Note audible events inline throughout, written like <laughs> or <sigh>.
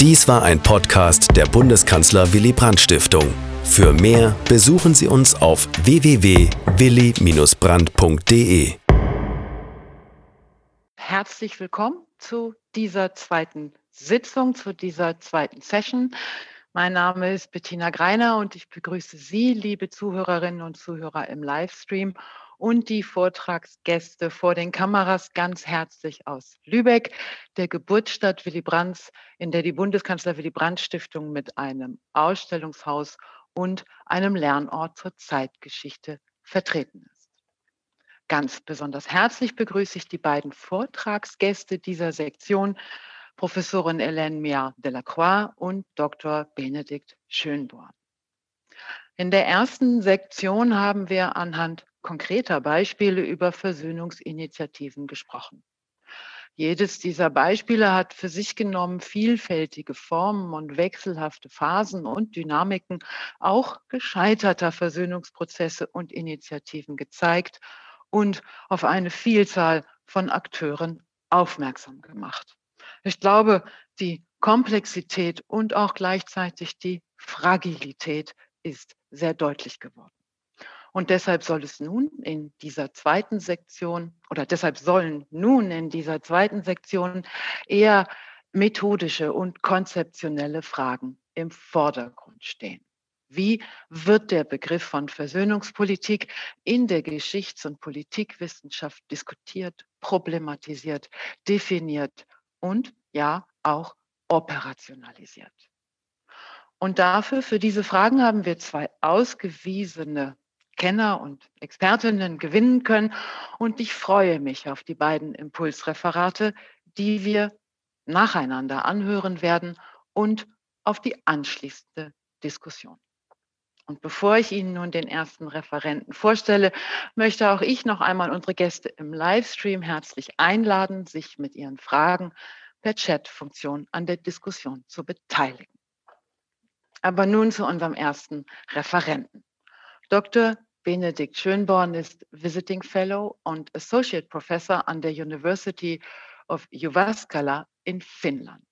Dies war ein Podcast der Bundeskanzler Willy Brandt Stiftung. Für mehr besuchen Sie uns auf www.willy-brandt.de. Herzlich willkommen zu dieser zweiten Sitzung, zu dieser zweiten Session. Mein Name ist Bettina Greiner und ich begrüße Sie, liebe Zuhörerinnen und Zuhörer im Livestream und die Vortragsgäste vor den Kameras ganz herzlich aus Lübeck, der Geburtsstadt Willy Brandts, in der die Bundeskanzler Willy Brandt Stiftung mit einem Ausstellungshaus und einem Lernort zur Zeitgeschichte vertreten ist. Ganz besonders herzlich begrüße ich die beiden Vortragsgäste dieser Sektion, Professorin Hélène Mia Delacroix und Dr. Benedikt Schönborn. In der ersten Sektion haben wir anhand konkreter Beispiele über Versöhnungsinitiativen gesprochen. Jedes dieser Beispiele hat für sich genommen vielfältige Formen und wechselhafte Phasen und Dynamiken auch gescheiterter Versöhnungsprozesse und Initiativen gezeigt und auf eine Vielzahl von Akteuren aufmerksam gemacht. Ich glaube, die Komplexität und auch gleichzeitig die Fragilität ist sehr deutlich geworden. Und deshalb soll es nun in dieser zweiten Sektion oder deshalb sollen nun in dieser zweiten Sektion eher methodische und konzeptionelle Fragen im Vordergrund stehen. Wie wird der Begriff von Versöhnungspolitik in der Geschichts- und Politikwissenschaft diskutiert, problematisiert, definiert und ja auch operationalisiert? Und dafür, für diese Fragen haben wir zwei ausgewiesene Kenner und Expertinnen gewinnen können. Und ich freue mich auf die beiden Impulsreferate, die wir nacheinander anhören werden und auf die anschließende Diskussion. Und bevor ich Ihnen nun den ersten Referenten vorstelle, möchte auch ich noch einmal unsere Gäste im Livestream herzlich einladen, sich mit ihren Fragen per Chat-Funktion an der Diskussion zu beteiligen. Aber nun zu unserem ersten Referenten. Dr. Benedikt Schönborn ist Visiting Fellow und Associate Professor an der University of Jyväskylä in Finnland.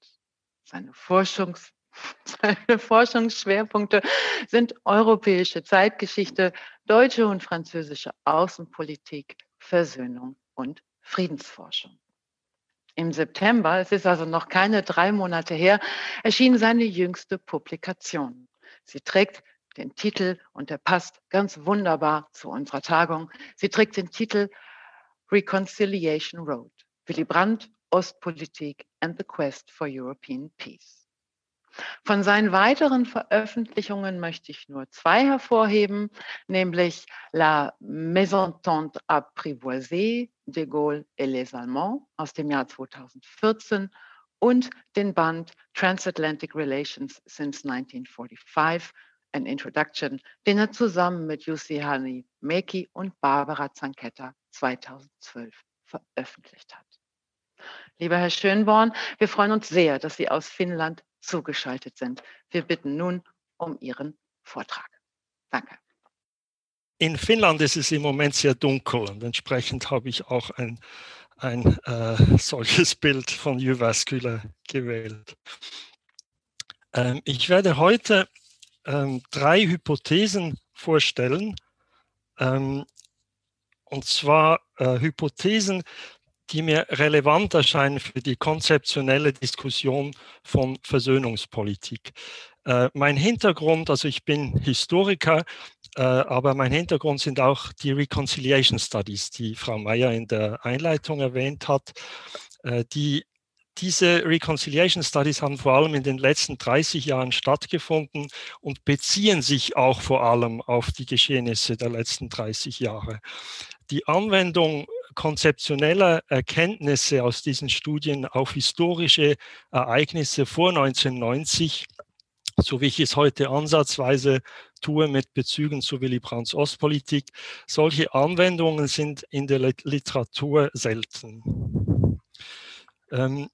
Seine, Forschungs <laughs> seine Forschungsschwerpunkte sind europäische Zeitgeschichte, deutsche und französische Außenpolitik, Versöhnung und Friedensforschung. Im September, es ist also noch keine drei Monate her, erschien seine jüngste Publikation. Sie trägt den Titel, und der passt ganz wunderbar zu unserer Tagung, sie trägt den Titel Reconciliation Road, Willy Brandt, Ostpolitik and the Quest for European Peace. Von seinen weiteren Veröffentlichungen möchte ich nur zwei hervorheben, nämlich La Mésentente apprivoisée, de Gaulle et les Allemands aus dem Jahr 2014 und den Band Transatlantic Relations since 1945 an Introduction, den er zusammen mit Hani Meki und Barbara Zanchetta 2012 veröffentlicht hat. Lieber Herr Schönborn, wir freuen uns sehr, dass Sie aus Finnland zugeschaltet sind. Wir bitten nun um Ihren Vortrag. Danke. In Finnland ist es im Moment sehr dunkel und entsprechend habe ich auch ein, ein äh, solches <laughs> Bild von Jyväskylä gewählt. Ähm, ich werde heute ähm, drei Hypothesen vorstellen. Ähm, und zwar äh, Hypothesen, die mir relevant erscheinen für die konzeptionelle Diskussion von Versöhnungspolitik. Äh, mein Hintergrund, also ich bin Historiker, äh, aber mein Hintergrund sind auch die Reconciliation Studies, die Frau Mayer in der Einleitung erwähnt hat, äh, die diese Reconciliation Studies haben vor allem in den letzten 30 Jahren stattgefunden und beziehen sich auch vor allem auf die Geschehnisse der letzten 30 Jahre. Die Anwendung konzeptioneller Erkenntnisse aus diesen Studien auf historische Ereignisse vor 1990 so wie ich es heute ansatzweise tue mit Bezügen zu Willy Brandts Ostpolitik. Solche Anwendungen sind in der Literatur selten. Ähm,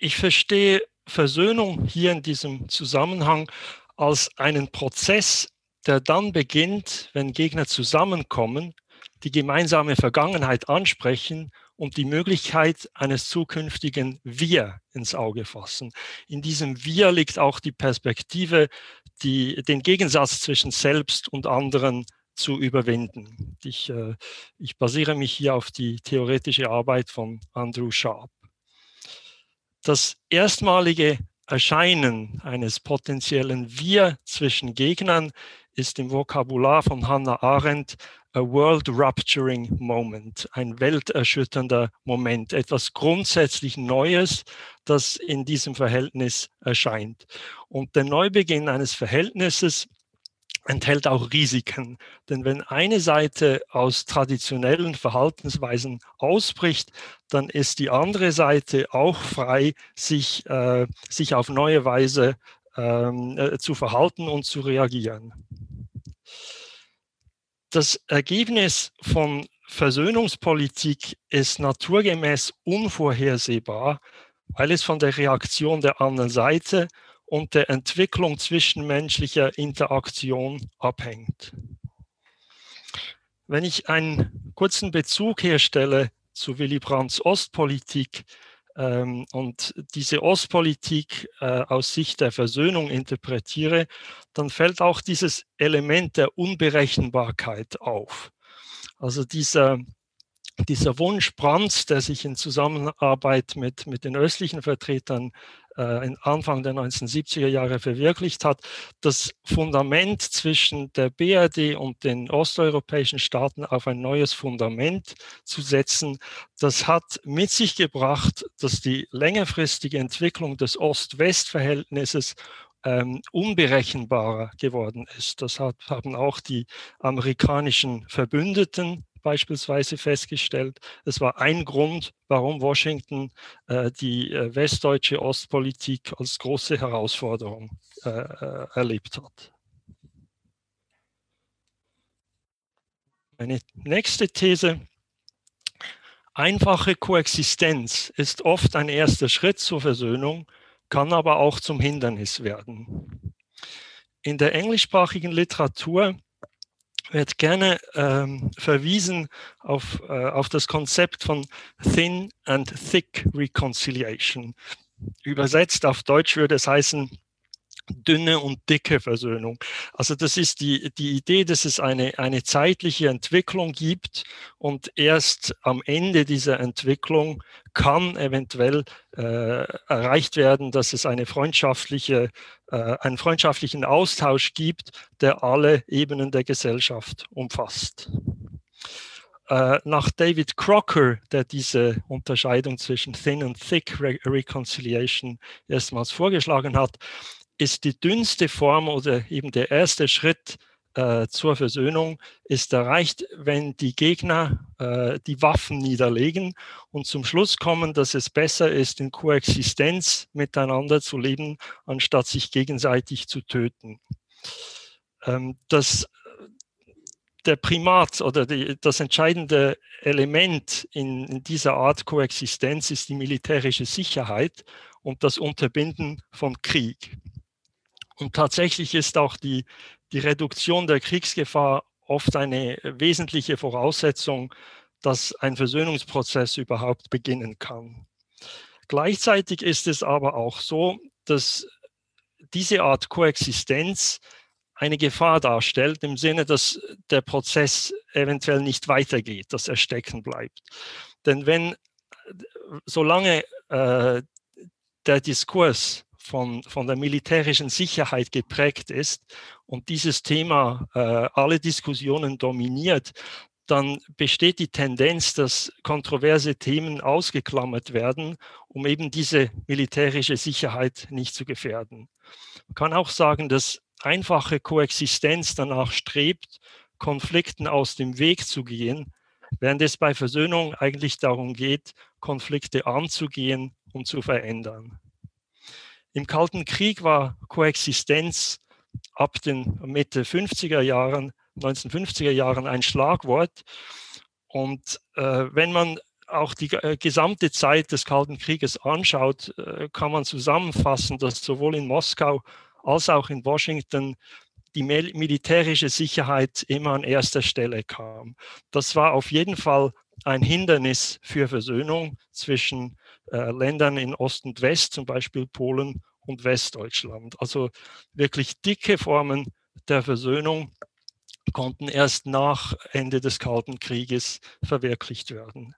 ich verstehe Versöhnung hier in diesem Zusammenhang als einen Prozess, der dann beginnt, wenn Gegner zusammenkommen, die gemeinsame Vergangenheit ansprechen und die Möglichkeit eines zukünftigen Wir ins Auge fassen. In diesem Wir liegt auch die Perspektive, die, den Gegensatz zwischen selbst und anderen zu überwinden. Ich, äh, ich basiere mich hier auf die theoretische Arbeit von Andrew Sharp. Das erstmalige Erscheinen eines potenziellen Wir zwischen Gegnern ist im Vokabular von Hannah Arendt a world rupturing moment, ein welterschütternder Moment, etwas grundsätzlich Neues, das in diesem Verhältnis erscheint. Und der Neubeginn eines Verhältnisses enthält auch Risiken. Denn wenn eine Seite aus traditionellen Verhaltensweisen ausbricht, dann ist die andere Seite auch frei, sich, äh, sich auf neue Weise ähm, äh, zu verhalten und zu reagieren. Das Ergebnis von Versöhnungspolitik ist naturgemäß unvorhersehbar, weil es von der Reaktion der anderen Seite und der Entwicklung zwischenmenschlicher Interaktion abhängt. Wenn ich einen kurzen Bezug herstelle zu Willy Brandts Ostpolitik ähm, und diese Ostpolitik äh, aus Sicht der Versöhnung interpretiere, dann fällt auch dieses Element der Unberechenbarkeit auf. Also dieser dieser Wunsch Brandts, der sich in Zusammenarbeit mit, mit den östlichen Vertretern äh, Anfang der 1970er Jahre verwirklicht hat, das Fundament zwischen der BRD und den osteuropäischen Staaten auf ein neues Fundament zu setzen, das hat mit sich gebracht, dass die längerfristige Entwicklung des Ost-West-Verhältnisses ähm, unberechenbarer geworden ist. Das hat, haben auch die amerikanischen Verbündeten beispielsweise festgestellt. Es war ein Grund, warum Washington äh, die äh, westdeutsche Ostpolitik als große Herausforderung äh, äh erlebt hat. Meine nächste These. Einfache Koexistenz ist oft ein erster Schritt zur Versöhnung, kann aber auch zum Hindernis werden. In der englischsprachigen Literatur wird gerne ähm, verwiesen auf, äh, auf das Konzept von Thin and Thick Reconciliation. Übersetzt auf Deutsch würde es heißen, dünne und dicke Versöhnung. Also das ist die, die Idee, dass es eine, eine zeitliche Entwicklung gibt und erst am Ende dieser Entwicklung kann eventuell äh, erreicht werden, dass es eine freundschaftliche, äh, einen freundschaftlichen Austausch gibt, der alle Ebenen der Gesellschaft umfasst äh, nach David Crocker, der diese Unterscheidung zwischen Thin and Thick Re Reconciliation erstmals vorgeschlagen hat, ist die dünnste Form oder eben der erste Schritt äh, zur Versöhnung ist erreicht, wenn die Gegner äh, die Waffen niederlegen und zum Schluss kommen, dass es besser ist, in Koexistenz miteinander zu leben, anstatt sich gegenseitig zu töten. Ähm, das, der Primat oder die, das entscheidende Element in, in dieser Art Koexistenz ist die militärische Sicherheit und das Unterbinden von Krieg. Und tatsächlich ist auch die, die Reduktion der Kriegsgefahr oft eine wesentliche Voraussetzung, dass ein Versöhnungsprozess überhaupt beginnen kann. Gleichzeitig ist es aber auch so, dass diese Art Koexistenz eine Gefahr darstellt, im Sinne, dass der Prozess eventuell nicht weitergeht, dass er stecken bleibt. Denn wenn, solange äh, der Diskurs von, von der militärischen Sicherheit geprägt ist und dieses Thema äh, alle Diskussionen dominiert, dann besteht die Tendenz, dass kontroverse Themen ausgeklammert werden, um eben diese militärische Sicherheit nicht zu gefährden. Man kann auch sagen, dass einfache Koexistenz danach strebt, Konflikten aus dem Weg zu gehen, während es bei Versöhnung eigentlich darum geht, Konflikte anzugehen und zu verändern. Im Kalten Krieg war Koexistenz ab den Mitte 50er Jahren, 1950er Jahren ein Schlagwort. Und äh, wenn man auch die äh, gesamte Zeit des Kalten Krieges anschaut, äh, kann man zusammenfassen, dass sowohl in Moskau als auch in Washington die militärische Sicherheit immer an erster Stelle kam. Das war auf jeden Fall ein Hindernis für Versöhnung zwischen äh, Ländern in Ost und West, zum Beispiel Polen und Westdeutschland. Also wirklich dicke Formen der Versöhnung konnten erst nach Ende des Kalten Krieges verwirklicht werden.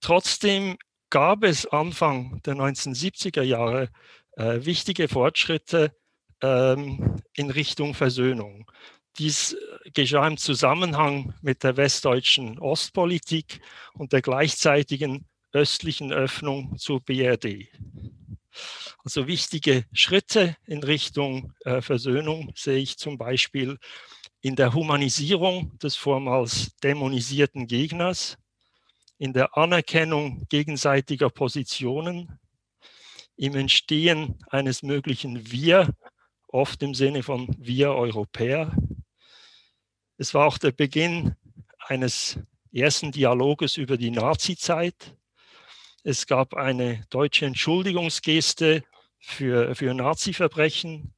Trotzdem gab es Anfang der 1970er Jahre äh, wichtige Fortschritte ähm, in Richtung Versöhnung. Dies geschah im Zusammenhang mit der westdeutschen Ostpolitik und der gleichzeitigen östlichen Öffnung zur BRD. Also wichtige Schritte in Richtung äh, Versöhnung sehe ich zum Beispiel in der Humanisierung des vormals dämonisierten Gegners, in der Anerkennung gegenseitiger Positionen, im Entstehen eines möglichen Wir, oft im Sinne von Wir Europäer. Es war auch der Beginn eines ersten Dialoges über die Nazizeit. Es gab eine deutsche Entschuldigungsgeste für, für Nazi-Verbrechen.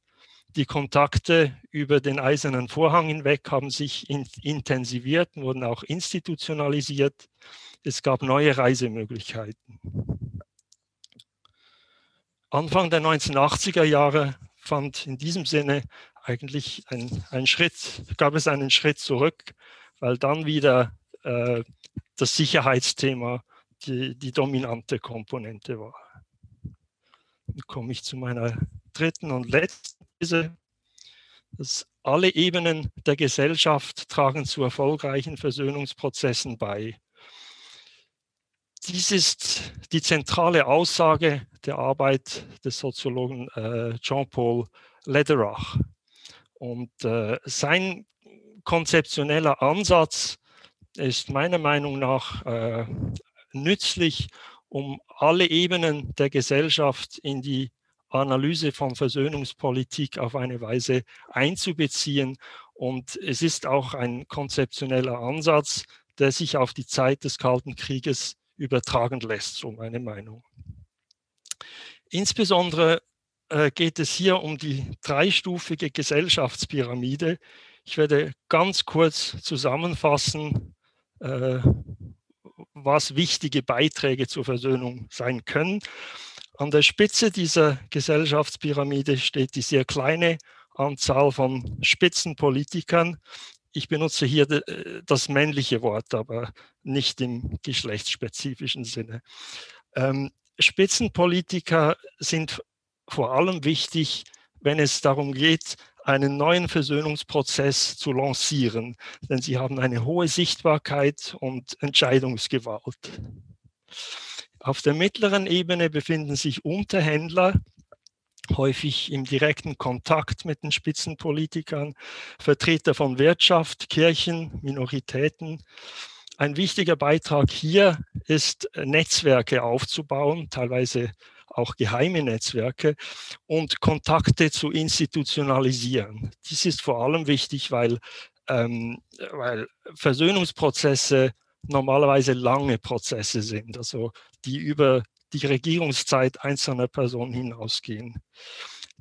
Die Kontakte über den eisernen Vorhang hinweg haben sich in, intensiviert, wurden auch institutionalisiert. Es gab neue Reisemöglichkeiten. Anfang der 1980er Jahre fand in diesem Sinne eigentlich ein, ein Schritt, gab es einen Schritt zurück, weil dann wieder äh, das Sicherheitsthema die, die dominante Komponente war. Dann komme ich zu meiner dritten und letzten These, dass alle Ebenen der Gesellschaft tragen zu erfolgreichen Versöhnungsprozessen bei. Dies ist die zentrale Aussage der Arbeit des Soziologen äh, Jean-Paul Lederach. Und äh, sein konzeptioneller Ansatz ist meiner Meinung nach äh, nützlich, um alle Ebenen der Gesellschaft in die Analyse von Versöhnungspolitik auf eine Weise einzubeziehen. Und es ist auch ein konzeptioneller Ansatz, der sich auf die Zeit des Kalten Krieges übertragen lässt, so meine Meinung. Insbesondere äh, geht es hier um die dreistufige Gesellschaftspyramide. Ich werde ganz kurz zusammenfassen, äh, was wichtige Beiträge zur Versöhnung sein können. An der Spitze dieser Gesellschaftspyramide steht die sehr kleine Anzahl von Spitzenpolitikern. Ich benutze hier das männliche Wort, aber nicht im geschlechtsspezifischen Sinne. Ähm, Spitzenpolitiker sind vor allem wichtig, wenn es darum geht, einen neuen Versöhnungsprozess zu lancieren, denn sie haben eine hohe Sichtbarkeit und Entscheidungsgewalt. Auf der mittleren Ebene befinden sich Unterhändler, häufig im direkten Kontakt mit den Spitzenpolitikern, Vertreter von Wirtschaft, Kirchen, Minoritäten. Ein wichtiger Beitrag hier ist, Netzwerke aufzubauen, teilweise auch geheime Netzwerke und Kontakte zu institutionalisieren. Dies ist vor allem wichtig, weil, ähm, weil Versöhnungsprozesse normalerweise lange Prozesse sind, also die über die Regierungszeit einzelner Personen hinausgehen.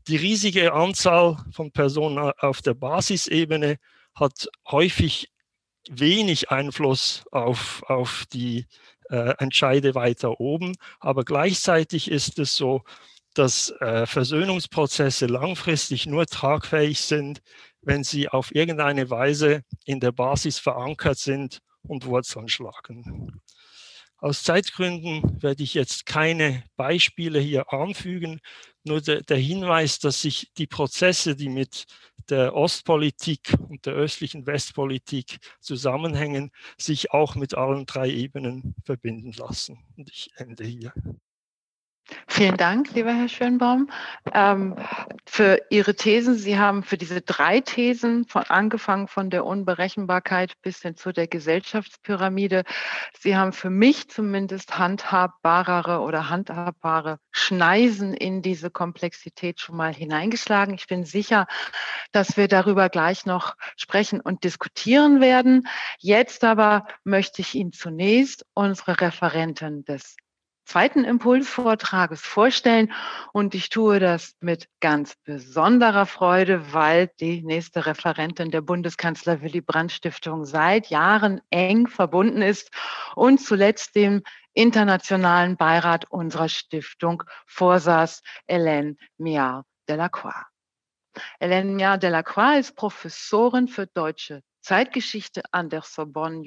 Die riesige Anzahl von Personen auf der Basisebene hat häufig wenig Einfluss auf, auf die äh, Entscheide weiter oben. Aber gleichzeitig ist es so, dass äh, Versöhnungsprozesse langfristig nur tragfähig sind, wenn sie auf irgendeine Weise in der Basis verankert sind und Wurzeln schlagen. Aus Zeitgründen werde ich jetzt keine Beispiele hier anfügen, nur der, der Hinweis, dass sich die Prozesse, die mit der Ostpolitik und der östlichen Westpolitik zusammenhängen, sich auch mit allen drei Ebenen verbinden lassen. Und ich ende hier. Vielen Dank, lieber Herr Schönbaum, ähm, für Ihre Thesen. Sie haben für diese drei Thesen, von, angefangen von der Unberechenbarkeit bis hin zu der Gesellschaftspyramide, Sie haben für mich zumindest handhabbarere oder handhabbare Schneisen in diese Komplexität schon mal hineingeschlagen. Ich bin sicher, dass wir darüber gleich noch sprechen und diskutieren werden. Jetzt aber möchte ich Ihnen zunächst unsere Referentin des zweiten Impulsvortrages vorstellen. Und ich tue das mit ganz besonderer Freude, weil die nächste Referentin der Bundeskanzler Willy Brandt Stiftung seit Jahren eng verbunden ist und zuletzt dem internationalen Beirat unserer Stiftung vorsaß, Hélène Miard Delacroix. Hélène Miard Delacroix ist Professorin für deutsche Zeitgeschichte an der Sorbonne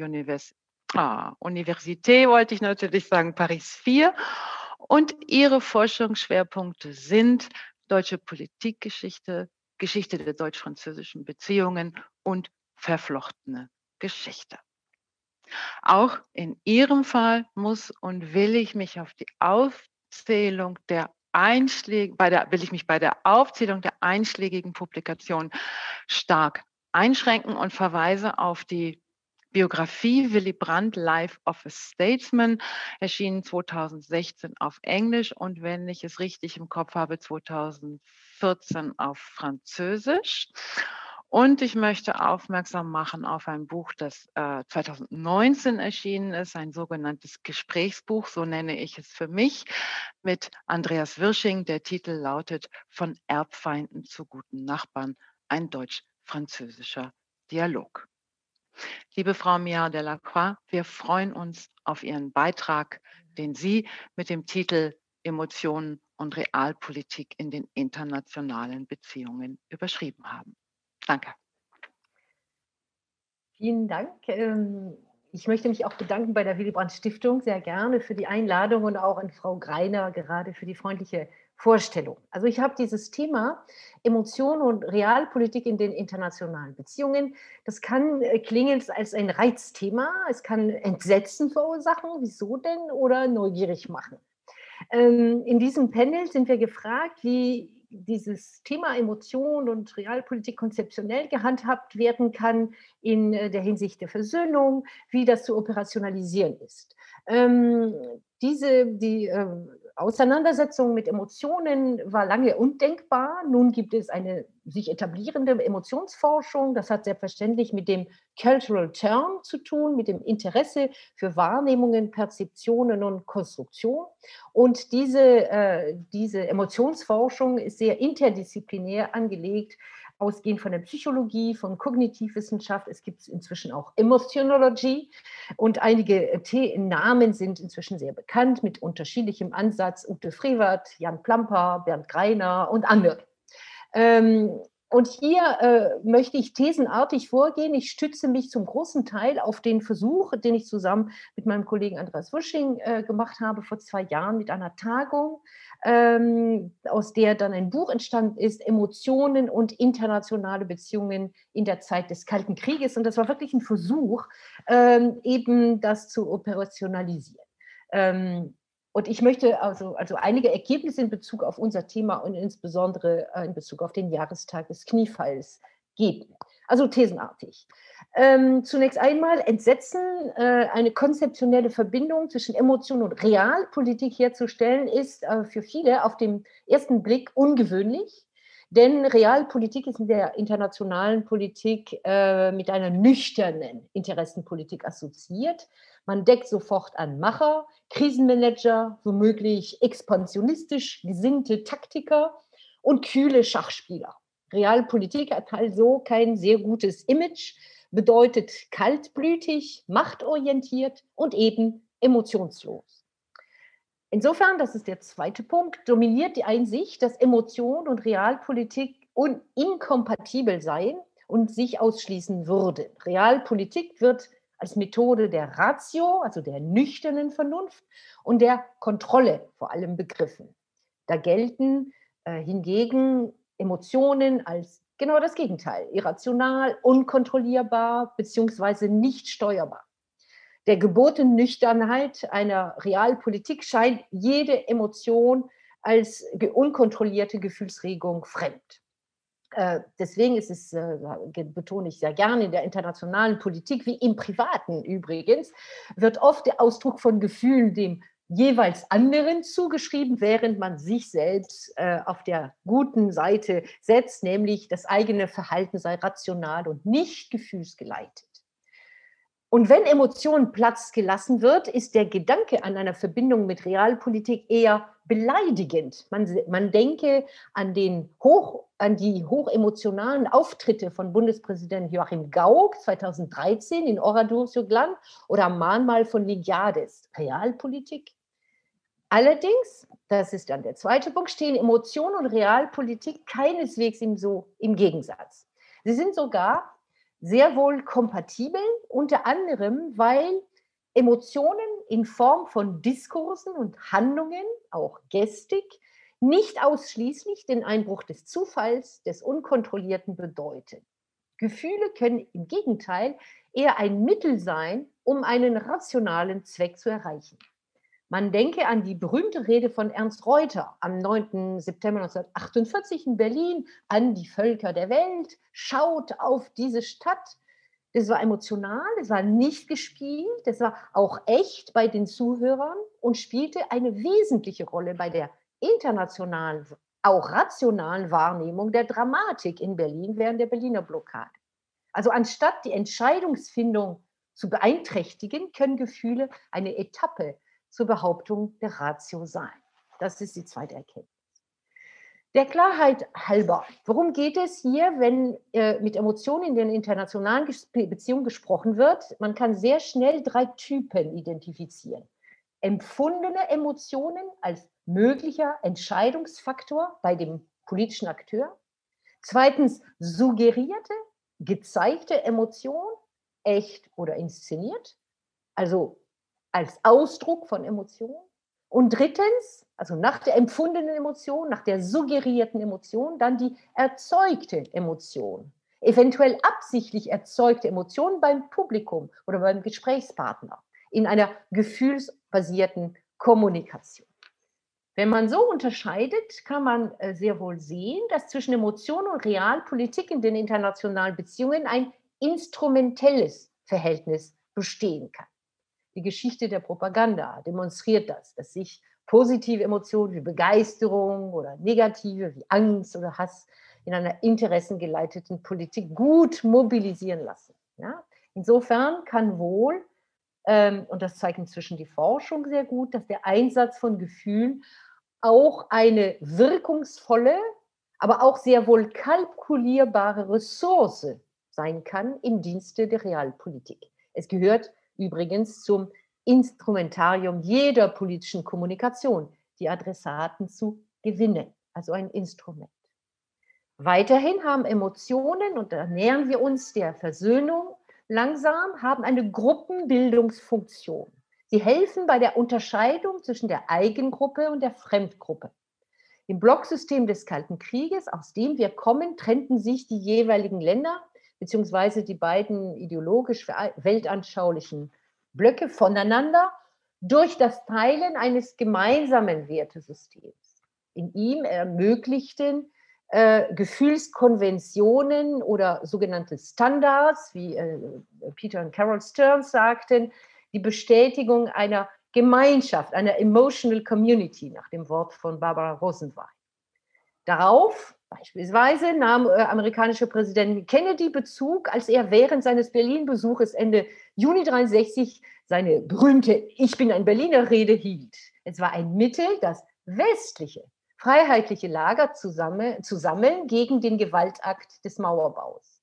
Ah, Université wollte ich natürlich sagen, Paris 4. Und ihre Forschungsschwerpunkte sind deutsche Politikgeschichte, Geschichte der deutsch-französischen Beziehungen und verflochtene Geschichte. Auch in ihrem Fall muss und will ich mich auf die Aufzählung der Einschläge, bei der, will ich mich bei der Aufzählung der einschlägigen Publikationen stark einschränken und verweise auf die Biografie Willy Brandt, Life of a Statesman, erschienen 2016 auf Englisch und wenn ich es richtig im Kopf habe, 2014 auf Französisch. Und ich möchte aufmerksam machen auf ein Buch, das äh, 2019 erschienen ist, ein sogenanntes Gesprächsbuch, so nenne ich es für mich, mit Andreas Wirsching. Der Titel lautet Von Erbfeinden zu guten Nachbarn, ein deutsch-französischer Dialog. Liebe Frau Mia Delacroix, wir freuen uns auf Ihren Beitrag, den Sie mit dem Titel Emotionen und Realpolitik in den internationalen Beziehungen überschrieben haben. Danke. Vielen Dank. Ähm, ich möchte mich auch bedanken bei der Willy Brandt Stiftung sehr gerne für die Einladung und auch an Frau Greiner gerade für die freundliche Vorstellung. Also ich habe dieses Thema Emotionen und Realpolitik in den internationalen Beziehungen. Das kann äh, klingen als ein Reizthema, es kann Entsetzen verursachen, wieso denn, oder neugierig machen. Ähm, in diesem Panel sind wir gefragt, wie dieses Thema Emotion und Realpolitik konzeptionell gehandhabt werden kann in äh, der Hinsicht der Versöhnung, wie das zu operationalisieren ist. Ähm, diese, die ähm, Auseinandersetzung mit Emotionen war lange undenkbar. Nun gibt es eine sich etablierende Emotionsforschung. Das hat selbstverständlich mit dem Cultural Turn zu tun, mit dem Interesse für Wahrnehmungen, Perzeptionen und Konstruktion. Und diese, äh, diese Emotionsforschung ist sehr interdisziplinär angelegt ausgehend von der Psychologie, von Kognitivwissenschaft. Es gibt inzwischen auch Emotionology und einige äh, Namen sind inzwischen sehr bekannt mit unterschiedlichem Ansatz. Ute Frevert, Jan Plamper, Bernd Greiner und andere. Ähm, und hier äh, möchte ich thesenartig vorgehen. Ich stütze mich zum großen Teil auf den Versuch, den ich zusammen mit meinem Kollegen Andreas Wusching äh, gemacht habe vor zwei Jahren mit einer Tagung ähm, aus der dann ein Buch entstanden ist, Emotionen und internationale Beziehungen in der Zeit des Kalten Krieges. Und das war wirklich ein Versuch, ähm, eben das zu operationalisieren. Ähm, und ich möchte also, also einige Ergebnisse in Bezug auf unser Thema und insbesondere äh, in Bezug auf den Jahrestag des Kniefalls geben. Also thesenartig. Ähm, zunächst einmal Entsetzen, äh, eine konzeptionelle Verbindung zwischen Emotion und Realpolitik herzustellen, ist äh, für viele auf den ersten Blick ungewöhnlich. Denn Realpolitik ist in der internationalen Politik äh, mit einer nüchternen Interessenpolitik assoziiert. Man deckt sofort an Macher, Krisenmanager, womöglich expansionistisch gesinnte Taktiker und kühle Schachspieler. Realpolitik hat also kein sehr gutes Image, bedeutet kaltblütig, machtorientiert und eben emotionslos. Insofern, das ist der zweite Punkt, dominiert die Einsicht, dass Emotion und Realpolitik inkompatibel seien und sich ausschließen würden. Realpolitik wird als Methode der Ratio, also der nüchternen Vernunft und der Kontrolle vor allem begriffen. Da gelten äh, hingegen Emotionen als genau das Gegenteil, irrational, unkontrollierbar bzw. nicht steuerbar. Der gebotenen Nüchternheit einer Realpolitik scheint jede Emotion als unkontrollierte Gefühlsregung fremd. Äh, deswegen ist es, äh, betone ich sehr gerne, in der internationalen Politik wie im Privaten übrigens, wird oft der Ausdruck von Gefühlen dem jeweils anderen zugeschrieben, während man sich selbst äh, auf der guten Seite setzt, nämlich das eigene Verhalten sei rational und nicht gefühlsgeleitet. Und wenn Emotionen Platz gelassen wird, ist der Gedanke an einer Verbindung mit Realpolitik eher beleidigend. Man, man denke an, den hoch, an die hochemotionalen Auftritte von Bundespräsident Joachim Gauck 2013 in Oradour-sur-Glane oder am Mahnmal von Ligiades. Realpolitik? Allerdings, das ist dann der zweite Punkt, stehen Emotion und Realpolitik keineswegs im, so, im Gegensatz. Sie sind sogar sehr wohl kompatibel, unter anderem, weil Emotionen in Form von Diskursen und Handlungen, auch Gestik, nicht ausschließlich den Einbruch des Zufalls, des Unkontrollierten bedeuten. Gefühle können im Gegenteil eher ein Mittel sein, um einen rationalen Zweck zu erreichen. Man denke an die berühmte Rede von Ernst Reuter am 9. September 1948 in Berlin, an die Völker der Welt, schaut auf diese Stadt. Das war emotional, das war nicht gespielt, das war auch echt bei den Zuhörern und spielte eine wesentliche Rolle bei der internationalen, auch rationalen Wahrnehmung der Dramatik in Berlin während der Berliner Blockade. Also anstatt die Entscheidungsfindung zu beeinträchtigen, können Gefühle eine Etappe zur Behauptung der Ratio sein. Das ist die zweite Erkenntnis. Der Klarheit halber, worum geht es hier, wenn äh, mit Emotionen in den internationalen Beziehungen gesprochen wird? Man kann sehr schnell drei Typen identifizieren. Empfundene Emotionen als möglicher Entscheidungsfaktor bei dem politischen Akteur. Zweitens suggerierte, gezeigte Emotion, echt oder inszeniert. Also als Ausdruck von Emotionen. Und drittens, also nach der empfundenen Emotion, nach der suggerierten Emotion, dann die erzeugte Emotion. Eventuell absichtlich erzeugte Emotionen beim Publikum oder beim Gesprächspartner in einer gefühlsbasierten Kommunikation. Wenn man so unterscheidet, kann man äh, sehr wohl sehen, dass zwischen Emotion und Realpolitik in den internationalen Beziehungen ein instrumentelles Verhältnis bestehen kann. Die Geschichte der Propaganda demonstriert das, dass sich positive Emotionen wie Begeisterung oder negative wie Angst oder Hass in einer interessengeleiteten Politik gut mobilisieren lassen. Ja? Insofern kann wohl, ähm, und das zeigt inzwischen die Forschung sehr gut, dass der Einsatz von Gefühlen auch eine wirkungsvolle, aber auch sehr wohl kalkulierbare Ressource sein kann im Dienste der Realpolitik. Es gehört übrigens zum Instrumentarium jeder politischen Kommunikation, die Adressaten zu gewinnen, also ein Instrument. Weiterhin haben Emotionen, und da nähern wir uns der Versöhnung langsam, haben eine Gruppenbildungsfunktion. Sie helfen bei der Unterscheidung zwischen der Eigengruppe und der Fremdgruppe. Im Blocksystem des Kalten Krieges, aus dem wir kommen, trennten sich die jeweiligen Länder beziehungsweise die beiden ideologisch weltanschaulichen Blöcke voneinander durch das Teilen eines gemeinsamen Wertesystems. In ihm ermöglichten äh, Gefühlskonventionen oder sogenannte Standards, wie äh, Peter und Carol Stearns sagten, die Bestätigung einer Gemeinschaft, einer emotional community, nach dem Wort von Barbara Rosenwein. Darauf Beispielsweise nahm äh, amerikanische Präsident Kennedy Bezug, als er während seines Berlin-Besuches Ende Juni 63 seine berühmte Ich bin ein Berliner Rede hielt. Es war ein Mittel, das westliche, freiheitliche Lager zu sammeln gegen den Gewaltakt des Mauerbaus.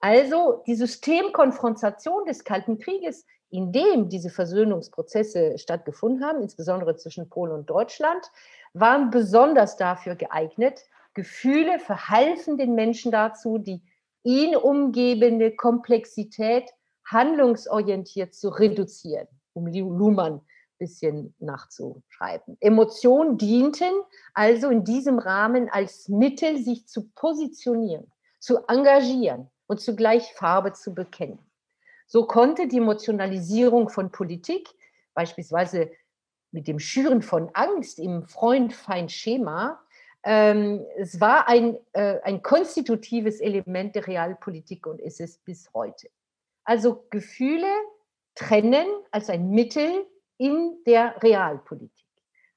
Also die Systemkonfrontation des Kalten Krieges, in dem diese Versöhnungsprozesse stattgefunden haben, insbesondere zwischen Polen und Deutschland, waren besonders dafür geeignet, Gefühle verhalfen den Menschen dazu, die ihn umgebende Komplexität handlungsorientiert zu reduzieren, um Luhmann ein bisschen nachzuschreiben. Emotionen dienten also in diesem Rahmen als Mittel, sich zu positionieren, zu engagieren und zugleich Farbe zu bekennen. So konnte die Emotionalisierung von Politik, beispielsweise mit dem Schüren von Angst im Freund-Feind-Schema, es war ein, äh, ein konstitutives Element der Realpolitik und ist es bis heute. Also Gefühle trennen als ein Mittel in der Realpolitik.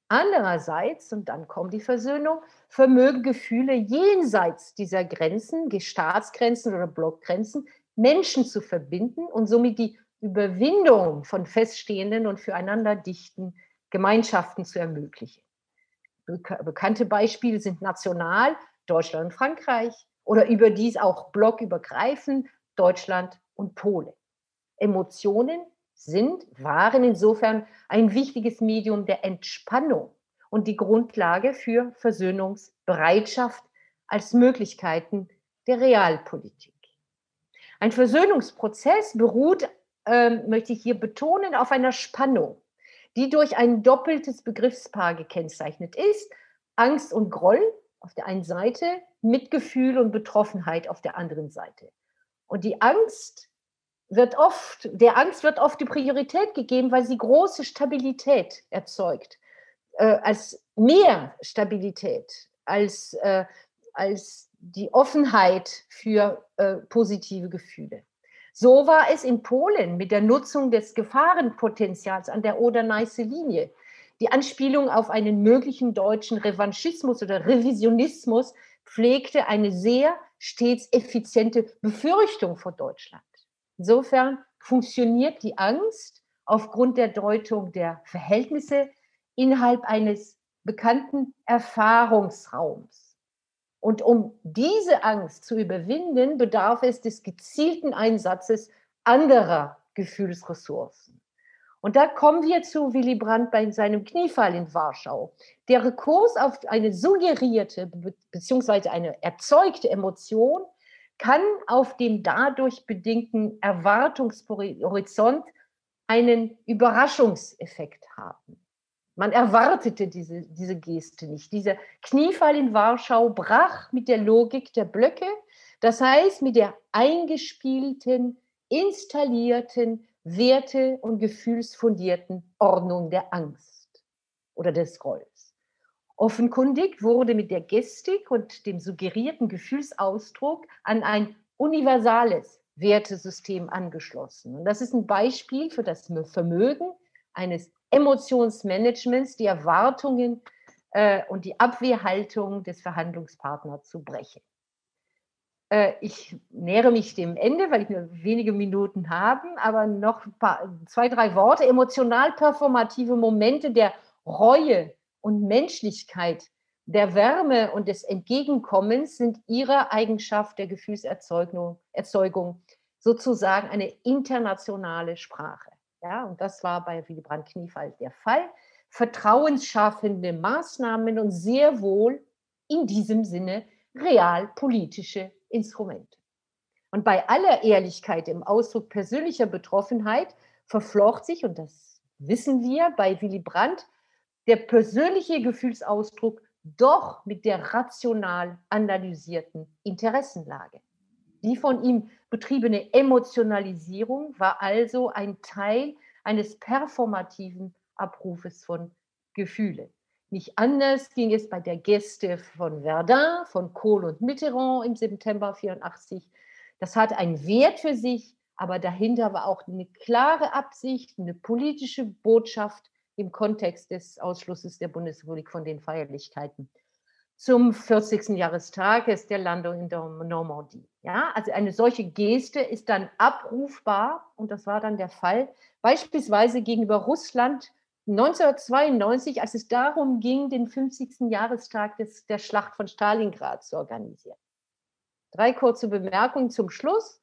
Andererseits, und dann kommt die Versöhnung, vermögen Gefühle jenseits dieser Grenzen, Staatsgrenzen oder Blockgrenzen, Menschen zu verbinden und somit die Überwindung von feststehenden und füreinander dichten Gemeinschaften zu ermöglichen. Bekannte Beispiele sind national Deutschland und Frankreich oder überdies auch blockübergreifend Deutschland und Polen. Emotionen sind, waren insofern ein wichtiges Medium der Entspannung und die Grundlage für Versöhnungsbereitschaft als Möglichkeiten der Realpolitik. Ein Versöhnungsprozess beruht, äh, möchte ich hier betonen, auf einer Spannung, die durch ein doppeltes Begriffspaar gekennzeichnet ist. Angst und Groll auf der einen Seite, Mitgefühl und Betroffenheit auf der anderen Seite. Und die Angst wird oft, der Angst wird oft die Priorität gegeben, weil sie große Stabilität erzeugt, äh, als mehr Stabilität, als, äh, als die Offenheit für äh, positive Gefühle. So war es in Polen mit der Nutzung des Gefahrenpotenzials an der Oder-Neiße-Linie. Die Anspielung auf einen möglichen deutschen Revanchismus oder Revisionismus pflegte eine sehr stets effiziente Befürchtung vor Deutschland. Insofern funktioniert die Angst aufgrund der Deutung der Verhältnisse innerhalb eines bekannten Erfahrungsraums. Und um diese Angst zu überwinden, bedarf es des gezielten Einsatzes anderer Gefühlsressourcen. Und da kommen wir zu Willy Brandt bei seinem Kniefall in Warschau. Der Rekurs auf eine suggerierte bzw. eine erzeugte Emotion kann auf dem dadurch bedingten Erwartungshorizont einen Überraschungseffekt haben. Man erwartete diese, diese Geste nicht. Dieser Kniefall in Warschau brach mit der Logik der Blöcke, das heißt mit der eingespielten, installierten, werte- und gefühlsfundierten Ordnung der Angst oder des Grolls. Offenkundig wurde mit der Gestik und dem suggerierten Gefühlsausdruck an ein universales Wertesystem angeschlossen. Und das ist ein Beispiel für das Vermögen eines Emotionsmanagements, die Erwartungen äh, und die Abwehrhaltung des Verhandlungspartners zu brechen. Äh, ich nähere mich dem Ende, weil ich nur wenige Minuten habe, aber noch paar, zwei, drei Worte. Emotional performative Momente der Reue und Menschlichkeit, der Wärme und des Entgegenkommens sind ihrer Eigenschaft der Gefühlserzeugung Erzeugung sozusagen eine internationale Sprache. Ja, und das war bei Willy Brandt Kniefall der Fall. Vertrauensschaffende Maßnahmen und sehr wohl in diesem Sinne realpolitische Instrumente. Und bei aller Ehrlichkeit im Ausdruck persönlicher Betroffenheit verflocht sich, und das wissen wir bei Willy Brandt, der persönliche Gefühlsausdruck doch mit der rational analysierten Interessenlage. Die von ihm betriebene Emotionalisierung war also ein Teil eines performativen Abrufes von Gefühlen. Nicht anders ging es bei der Geste von Verdun, von Kohl und Mitterrand im September 84. Das hat einen Wert für sich, aber dahinter war auch eine klare Absicht, eine politische Botschaft im Kontext des Ausschlusses der Bundesrepublik von den Feierlichkeiten zum 40. Jahrestag der Landung in der Normandie. Ja, also eine solche Geste ist dann abrufbar und das war dann der Fall beispielsweise gegenüber Russland 1992, als es darum ging, den 50. Jahrestag des, der Schlacht von Stalingrad zu organisieren. Drei kurze Bemerkungen zum Schluss.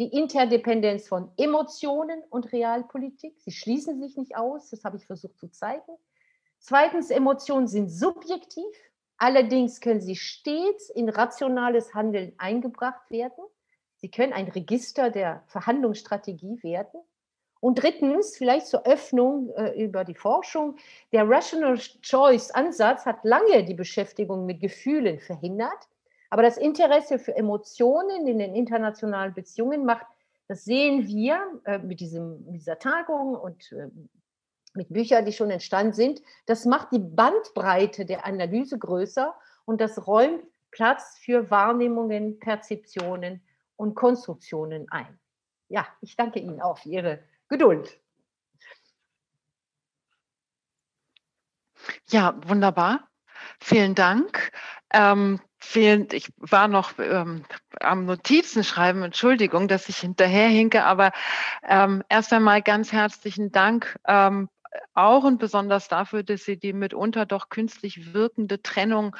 Die Interdependenz von Emotionen und Realpolitik. Sie schließen sich nicht aus, das habe ich versucht zu zeigen. Zweitens, Emotionen sind subjektiv. Allerdings können sie stets in rationales Handeln eingebracht werden. Sie können ein Register der Verhandlungsstrategie werden. Und drittens, vielleicht zur Öffnung äh, über die Forschung, der Rational Choice Ansatz hat lange die Beschäftigung mit Gefühlen verhindert, aber das Interesse für Emotionen in den internationalen Beziehungen macht, das sehen wir äh, mit, diesem, mit dieser Tagung und äh, mit Büchern, die schon entstanden sind, das macht die Bandbreite der Analyse größer und das räumt Platz für Wahrnehmungen, Perzeptionen und Konstruktionen ein. Ja, ich danke Ihnen auch für Ihre Geduld. Ja, wunderbar. Vielen Dank. Ähm, vielen, ich war noch ähm, am Notizen schreiben, Entschuldigung, dass ich hinterherhinke, aber ähm, erst einmal ganz herzlichen Dank ähm, auch und besonders dafür, dass Sie die mitunter doch künstlich wirkende Trennung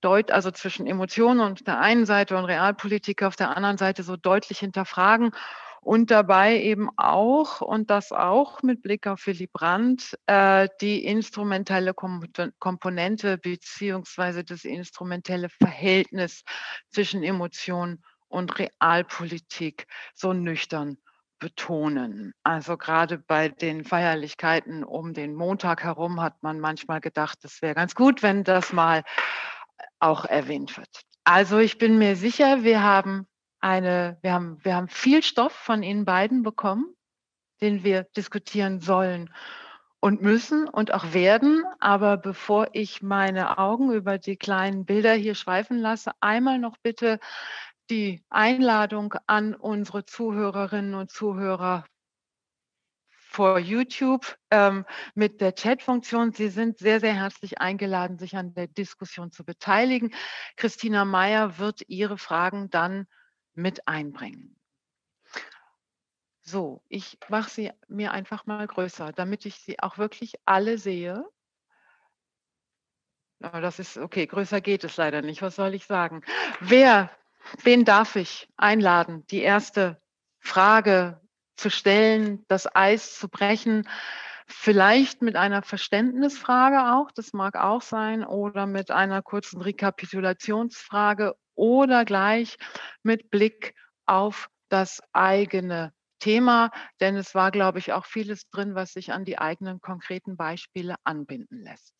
deut, also zwischen Emotionen auf der einen Seite und Realpolitik auf der anderen Seite so deutlich hinterfragen und dabei eben auch, und das auch mit Blick auf Willy Brandt, äh, die instrumentelle Komponente beziehungsweise das instrumentelle Verhältnis zwischen Emotion und Realpolitik so nüchtern betonen. Also gerade bei den Feierlichkeiten um den Montag herum hat man manchmal gedacht, es wäre ganz gut, wenn das mal auch erwähnt wird. Also ich bin mir sicher, wir haben eine, wir haben, wir haben viel Stoff von Ihnen beiden bekommen, den wir diskutieren sollen und müssen und auch werden. Aber bevor ich meine Augen über die kleinen Bilder hier schweifen lasse, einmal noch bitte die Einladung an unsere Zuhörerinnen und Zuhörer vor YouTube ähm, mit der Chat-Funktion. Sie sind sehr, sehr herzlich eingeladen, sich an der Diskussion zu beteiligen. Christina Meyer wird Ihre Fragen dann mit einbringen. So, ich mache sie mir einfach mal größer, damit ich sie auch wirklich alle sehe. Das ist okay, größer geht es leider nicht. Was soll ich sagen? Wer, wen darf ich einladen, die erste Frage zu stellen, das Eis zu brechen? Vielleicht mit einer Verständnisfrage auch, das mag auch sein, oder mit einer kurzen Rekapitulationsfrage oder gleich mit Blick auf das eigene Thema, denn es war, glaube ich, auch vieles drin, was sich an die eigenen konkreten Beispiele anbinden lässt.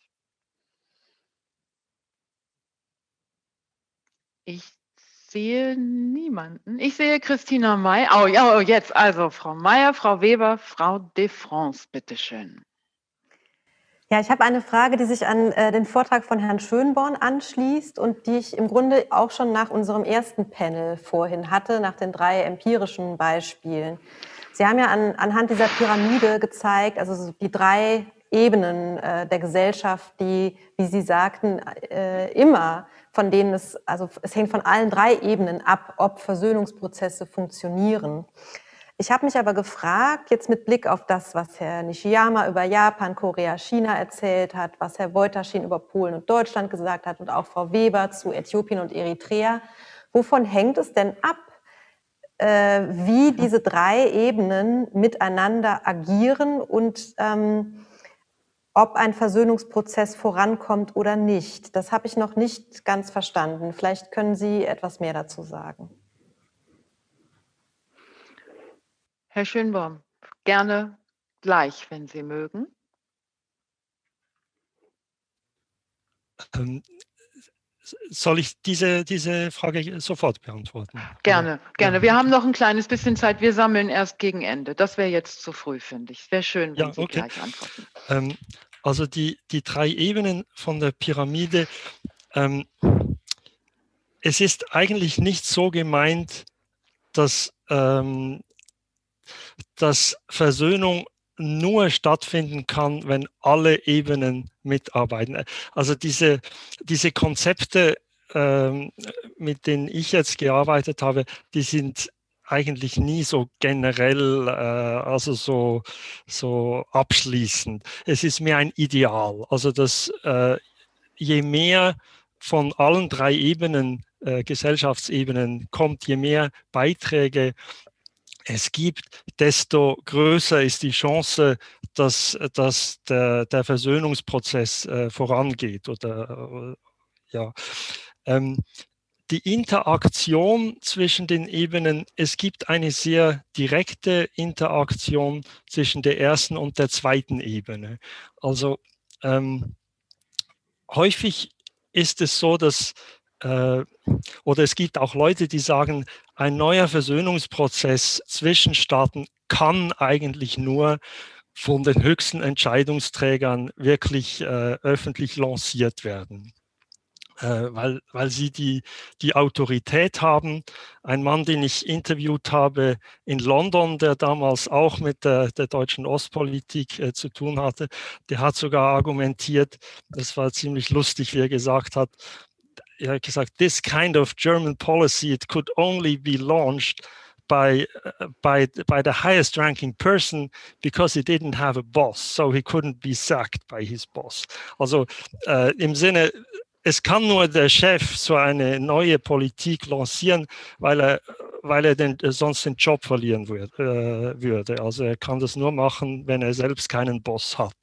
Ich sehe niemanden. Ich sehe Christina May. Oh ja, oh, jetzt also Frau Mayer, Frau Weber, Frau de France, bitteschön. Ja, ich habe eine Frage, die sich an äh, den Vortrag von Herrn Schönborn anschließt und die ich im Grunde auch schon nach unserem ersten Panel vorhin hatte, nach den drei empirischen Beispielen. Sie haben ja an, anhand dieser Pyramide gezeigt, also die drei Ebenen äh, der Gesellschaft, die, wie Sie sagten, äh, immer von denen es, also es hängt von allen drei Ebenen ab, ob Versöhnungsprozesse funktionieren. Ich habe mich aber gefragt, jetzt mit Blick auf das, was Herr Nishiyama über Japan, Korea, China erzählt hat, was Herr Wojtaschin über Polen und Deutschland gesagt hat und auch Frau Weber zu Äthiopien und Eritrea, wovon hängt es denn ab, äh, wie diese drei Ebenen miteinander agieren und ähm, ob ein Versöhnungsprozess vorankommt oder nicht? Das habe ich noch nicht ganz verstanden. Vielleicht können Sie etwas mehr dazu sagen. Herr Schönbaum, gerne gleich, wenn Sie mögen. Soll ich diese, diese Frage sofort beantworten? Gerne, gerne. Ja. Wir haben noch ein kleines bisschen Zeit. Wir sammeln erst gegen Ende. Das wäre jetzt zu früh, finde ich. Es wäre schön, wenn ja, Sie okay. gleich antworten. Ähm, also die, die drei Ebenen von der Pyramide, ähm, es ist eigentlich nicht so gemeint, dass ähm, dass Versöhnung nur stattfinden kann, wenn alle Ebenen mitarbeiten. Also diese, diese Konzepte, ähm, mit denen ich jetzt gearbeitet habe, die sind eigentlich nie so generell, äh, also so, so abschließend. Es ist mehr ein Ideal. Also dass äh, je mehr von allen drei Ebenen, äh, Gesellschaftsebenen kommt, je mehr Beiträge es gibt, desto größer ist die Chance, dass, dass der, der Versöhnungsprozess äh, vorangeht. Oder, äh, ja. Ähm, die Interaktion zwischen den Ebenen, es gibt eine sehr direkte Interaktion zwischen der ersten und der zweiten Ebene. Also ähm, häufig ist es so, dass oder es gibt auch Leute, die sagen, ein neuer Versöhnungsprozess zwischen Staaten kann eigentlich nur von den höchsten Entscheidungsträgern wirklich äh, öffentlich lanciert werden. Äh, weil, weil sie die, die Autorität haben. Ein Mann, den ich interviewt habe in London, der damals auch mit der, der deutschen Ostpolitik äh, zu tun hatte, der hat sogar argumentiert, das war ziemlich lustig, wie er gesagt hat, hat gesagt, this kind of German policy, it could only be launched by uh, by by the highest ranking person because he didn't have a boss, so he couldn't be sacked by his boss. Also äh, im Sinne, es kann nur der Chef so eine neue Politik lancieren, weil er weil er den, sonst den Job verlieren würd, äh, würde. Also er kann das nur machen, wenn er selbst keinen Boss hat.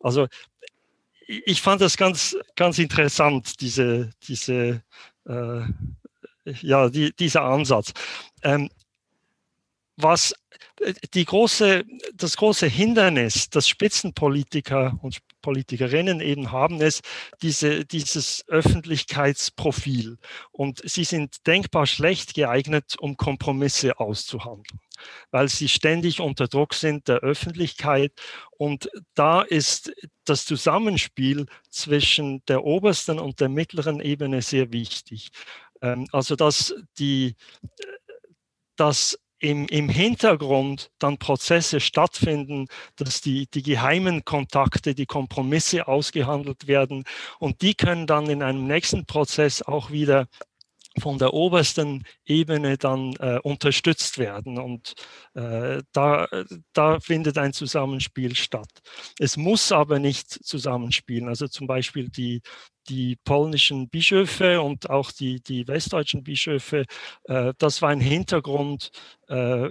Also ich fand das ganz, ganz interessant, diese, diese, äh, ja, die, dieser Ansatz. Ähm, was die große, das große Hindernis, das Spitzenpolitiker und Politikerinnen eben haben, ist diese, dieses Öffentlichkeitsprofil. Und sie sind denkbar schlecht geeignet, um Kompromisse auszuhandeln, weil sie ständig unter Druck sind der Öffentlichkeit. Und da ist das Zusammenspiel zwischen der obersten und der mittleren Ebene sehr wichtig. Ähm, also dass die, dass im, im Hintergrund dann Prozesse stattfinden, dass die, die geheimen Kontakte, die Kompromisse ausgehandelt werden und die können dann in einem nächsten Prozess auch wieder von der obersten Ebene dann äh, unterstützt werden. Und äh, da, da findet ein Zusammenspiel statt. Es muss aber nicht zusammenspielen. Also zum Beispiel die, die polnischen Bischöfe und auch die, die westdeutschen Bischöfe, äh, das war ein Hintergrund, äh,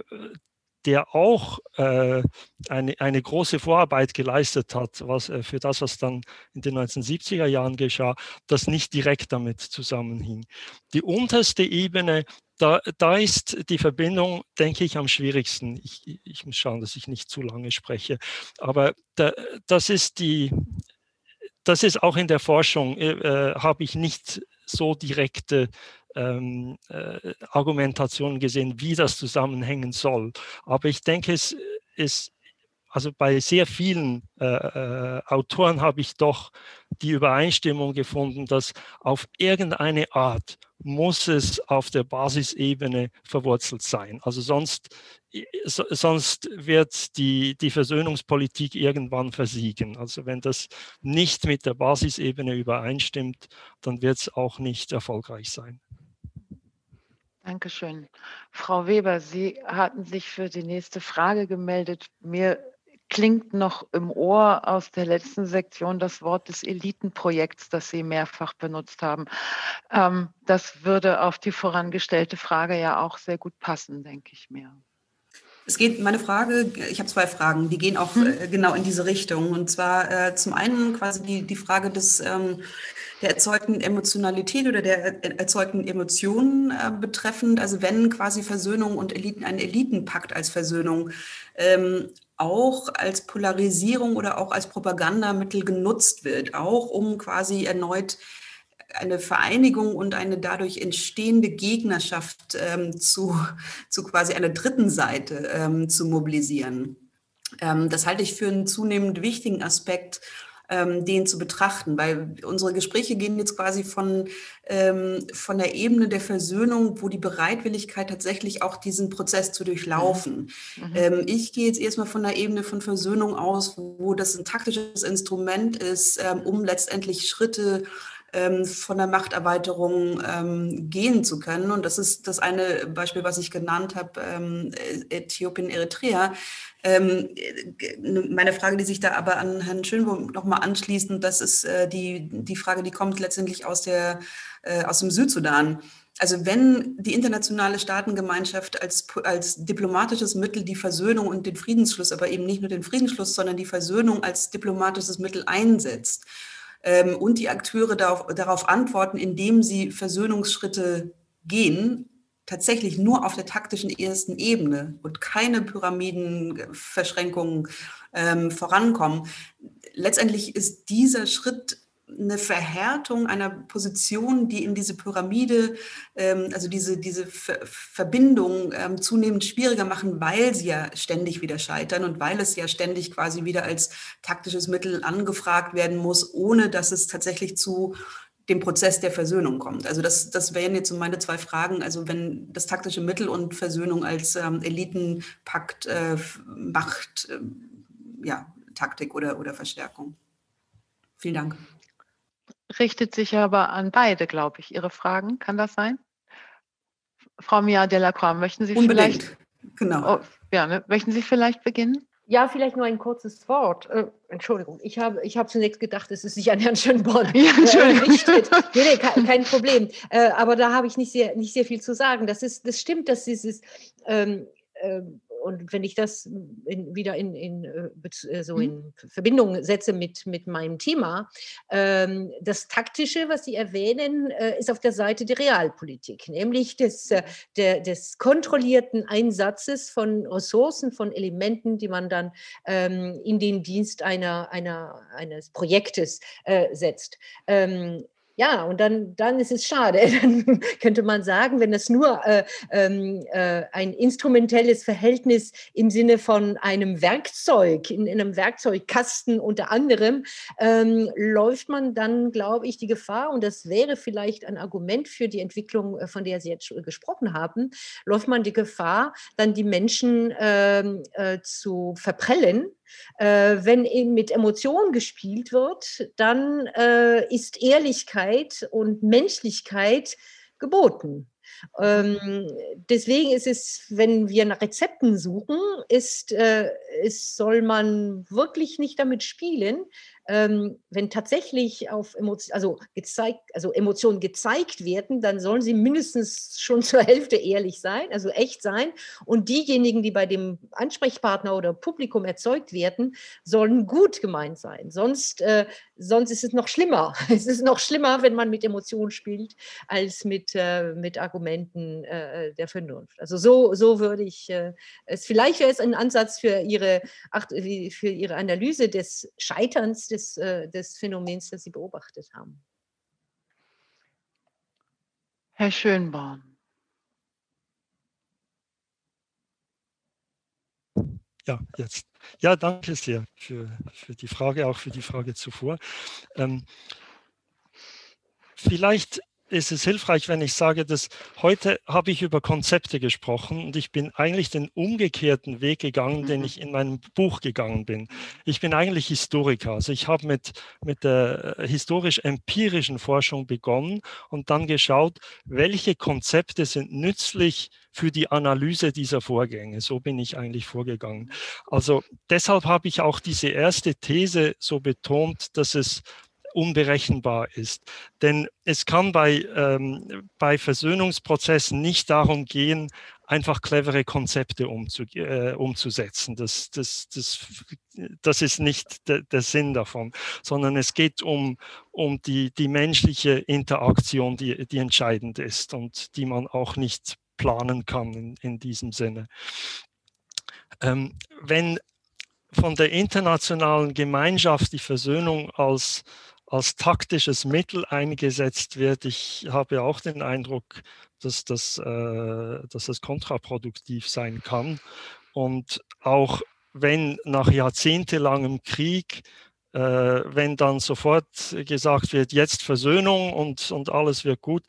der auch äh, eine, eine große Vorarbeit geleistet hat, was, äh, für das, was dann in den 1970er Jahren geschah, das nicht direkt damit zusammenhing. Die unterste Ebene, da, da ist die Verbindung, denke ich, am schwierigsten. Ich, ich muss schauen, dass ich nicht zu lange spreche. Aber da, das ist die, das ist auch in der Forschung, äh, äh, habe ich nicht so direkte ähm, äh, Argumentationen gesehen, wie das zusammenhängen soll. Aber ich denke, es ist, also bei sehr vielen äh, äh, Autoren habe ich doch die Übereinstimmung gefunden, dass auf irgendeine Art muss es auf der Basisebene verwurzelt sein. Also sonst, sonst wird die, die Versöhnungspolitik irgendwann versiegen. Also wenn das nicht mit der Basisebene übereinstimmt, dann wird es auch nicht erfolgreich sein. Dankeschön. Frau Weber, Sie hatten sich für die nächste Frage gemeldet. Mir klingt noch im Ohr aus der letzten Sektion das Wort des Elitenprojekts, das Sie mehrfach benutzt haben. Ähm, das würde auf die vorangestellte Frage ja auch sehr gut passen, denke ich mir. Es geht, meine Frage, ich habe zwei Fragen, die gehen auch hm. genau in diese Richtung. Und zwar äh, zum einen quasi die, die Frage des, ähm, der erzeugten Emotionalität oder der erzeugten Emotionen äh, betreffend. Also wenn quasi Versöhnung und Eliten, ein Elitenpakt als Versöhnung ähm, auch als Polarisierung oder auch als Propagandamittel genutzt wird, auch um quasi erneut eine Vereinigung und eine dadurch entstehende Gegnerschaft ähm, zu, zu quasi einer dritten Seite ähm, zu mobilisieren. Ähm, das halte ich für einen zunehmend wichtigen Aspekt ähm, den zu betrachten, weil unsere Gespräche gehen jetzt quasi von, ähm, von der Ebene der Versöhnung, wo die Bereitwilligkeit tatsächlich auch diesen Prozess zu durchlaufen. Mhm. mhm. Ähm, ich gehe jetzt erstmal von der Ebene von Versöhnung aus, wo das ein taktisches Instrument ist, ähm, um letztendlich Schritte ähm, von der Machterweiterung ähm, gehen zu können. Und das ist das eine Beispiel, was ich genannt habe, ähm, Äthiopien, Eritrea. Ähm, meine Frage, die sich da aber an Herrn Schönbohm nochmal anschließt, und das ist äh, die, die Frage, die kommt letztendlich aus, der, äh, aus dem Südsudan. Also wenn die internationale Staatengemeinschaft als, als diplomatisches Mittel die Versöhnung und den Friedensschluss, aber eben nicht nur den Friedensschluss, sondern die Versöhnung als diplomatisches Mittel einsetzt ähm, und die Akteure darauf, darauf antworten, indem sie Versöhnungsschritte gehen, tatsächlich nur auf der taktischen ersten Ebene und keine Pyramidenverschränkungen ähm, vorankommen. Letztendlich ist dieser Schritt eine Verhärtung einer Position, die in diese Pyramide, ähm, also diese, diese Ver Verbindung ähm, zunehmend schwieriger machen, weil sie ja ständig wieder scheitern und weil es ja ständig quasi wieder als taktisches Mittel angefragt werden muss, ohne dass es tatsächlich zu dem Prozess der Versöhnung kommt. Also das, das wären jetzt so meine zwei Fragen. Also wenn das taktische Mittel und Versöhnung als ähm, Elitenpakt äh, macht, äh, ja, Taktik oder, oder Verstärkung. Vielen Dank. Richtet sich aber an beide, glaube ich, Ihre Fragen. Kann das sein? Frau Mia Delacroix, möchten Sie Unbedingt. vielleicht? Genau. Oh, ja, ne? möchten Sie vielleicht beginnen? Ja, vielleicht nur ein kurzes Wort. Äh, Entschuldigung, ich habe, ich habe zunächst gedacht, es ist sich an Herrn Schönborn <laughs> ja, äh, richtet. nee, nee, kein, kein Problem. Äh, aber da habe ich nicht sehr, nicht sehr viel zu sagen. Das, ist, das stimmt, dass dieses ähm, ähm, und wenn ich das in, wieder in, in, äh, äh, so mhm. in Verbindung setze mit, mit meinem Thema, ähm, das Taktische, was Sie erwähnen, äh, ist auf der Seite der Realpolitik, nämlich des, äh, der, des kontrollierten Einsatzes von Ressourcen, von Elementen, die man dann ähm, in den Dienst einer, einer, eines Projektes äh, setzt. Ähm, ja, und dann, dann ist es schade. <laughs> Dann könnte man sagen, wenn es nur äh, ähm, äh, ein instrumentelles Verhältnis im Sinne von einem Werkzeug, in, in einem Werkzeugkasten unter anderem, ähm, läuft man dann, glaube ich, die Gefahr, und das wäre vielleicht ein Argument für die Entwicklung, äh, von der Sie jetzt gesprochen haben, läuft man die Gefahr, dann die Menschen ähm, äh, zu verprellen äh, wenn eben mit Emotionen gespielt wird, dann äh, ist Ehrlichkeit und Menschlichkeit geboten. Ähm, deswegen ist es, wenn wir nach Rezepten suchen, ist, äh, ist, soll man wirklich nicht damit spielen, ähm, wenn tatsächlich auf Emotion, also, gezeigt, also Emotionen gezeigt werden, dann sollen sie mindestens schon <laughs> zur Hälfte ehrlich sein, also echt sein. Und diejenigen, die bei dem Ansprechpartner oder Publikum erzeugt werden, sollen gut gemeint sein. Sonst, äh, sonst ist es noch schlimmer. <laughs> Es ist noch schlimmer, wenn man mit Emotionen spielt, als mit, äh, mit Argumenten äh, der Vernunft. Also so, so würde ich äh, es, vielleicht wäre es ein Ansatz für Ihre, für Ihre Analyse des Scheiterns des, äh, des Phänomens, das Sie beobachtet haben. Herr Schönborn. Ja, jetzt. Ja, danke sehr für, für die Frage, auch für die Frage zuvor. Ähm, vielleicht ist es hilfreich, wenn ich sage, dass heute habe ich über Konzepte gesprochen und ich bin eigentlich den umgekehrten Weg gegangen, den mhm. ich in meinem Buch gegangen bin. Ich bin eigentlich Historiker. Also ich habe mit, mit der äh, historisch-empirischen Forschung begonnen und dann geschaut, welche Konzepte sind nützlich für die Analyse dieser Vorgänge. So bin ich eigentlich vorgegangen. Also deshalb habe ich auch diese erste These so betont, dass es unberechenbar ist. Denn es kann bei, ähm, bei Versöhnungsprozessen nicht darum gehen, einfach clevere Konzepte umzu, äh, umzusetzen. Das, das, das, das ist nicht de, der Sinn davon, sondern es geht um, um die, die menschliche Interaktion, die, die entscheidend ist und die man auch nicht planen kann in, in diesem Sinne. Ähm, wenn von der internationalen Gemeinschaft die Versöhnung als, als taktisches Mittel eingesetzt wird. Ich habe auch den Eindruck, dass das, äh, dass das kontraproduktiv sein kann. Und auch wenn nach jahrzehntelangem Krieg, äh, wenn dann sofort gesagt wird, jetzt Versöhnung und, und alles wird gut,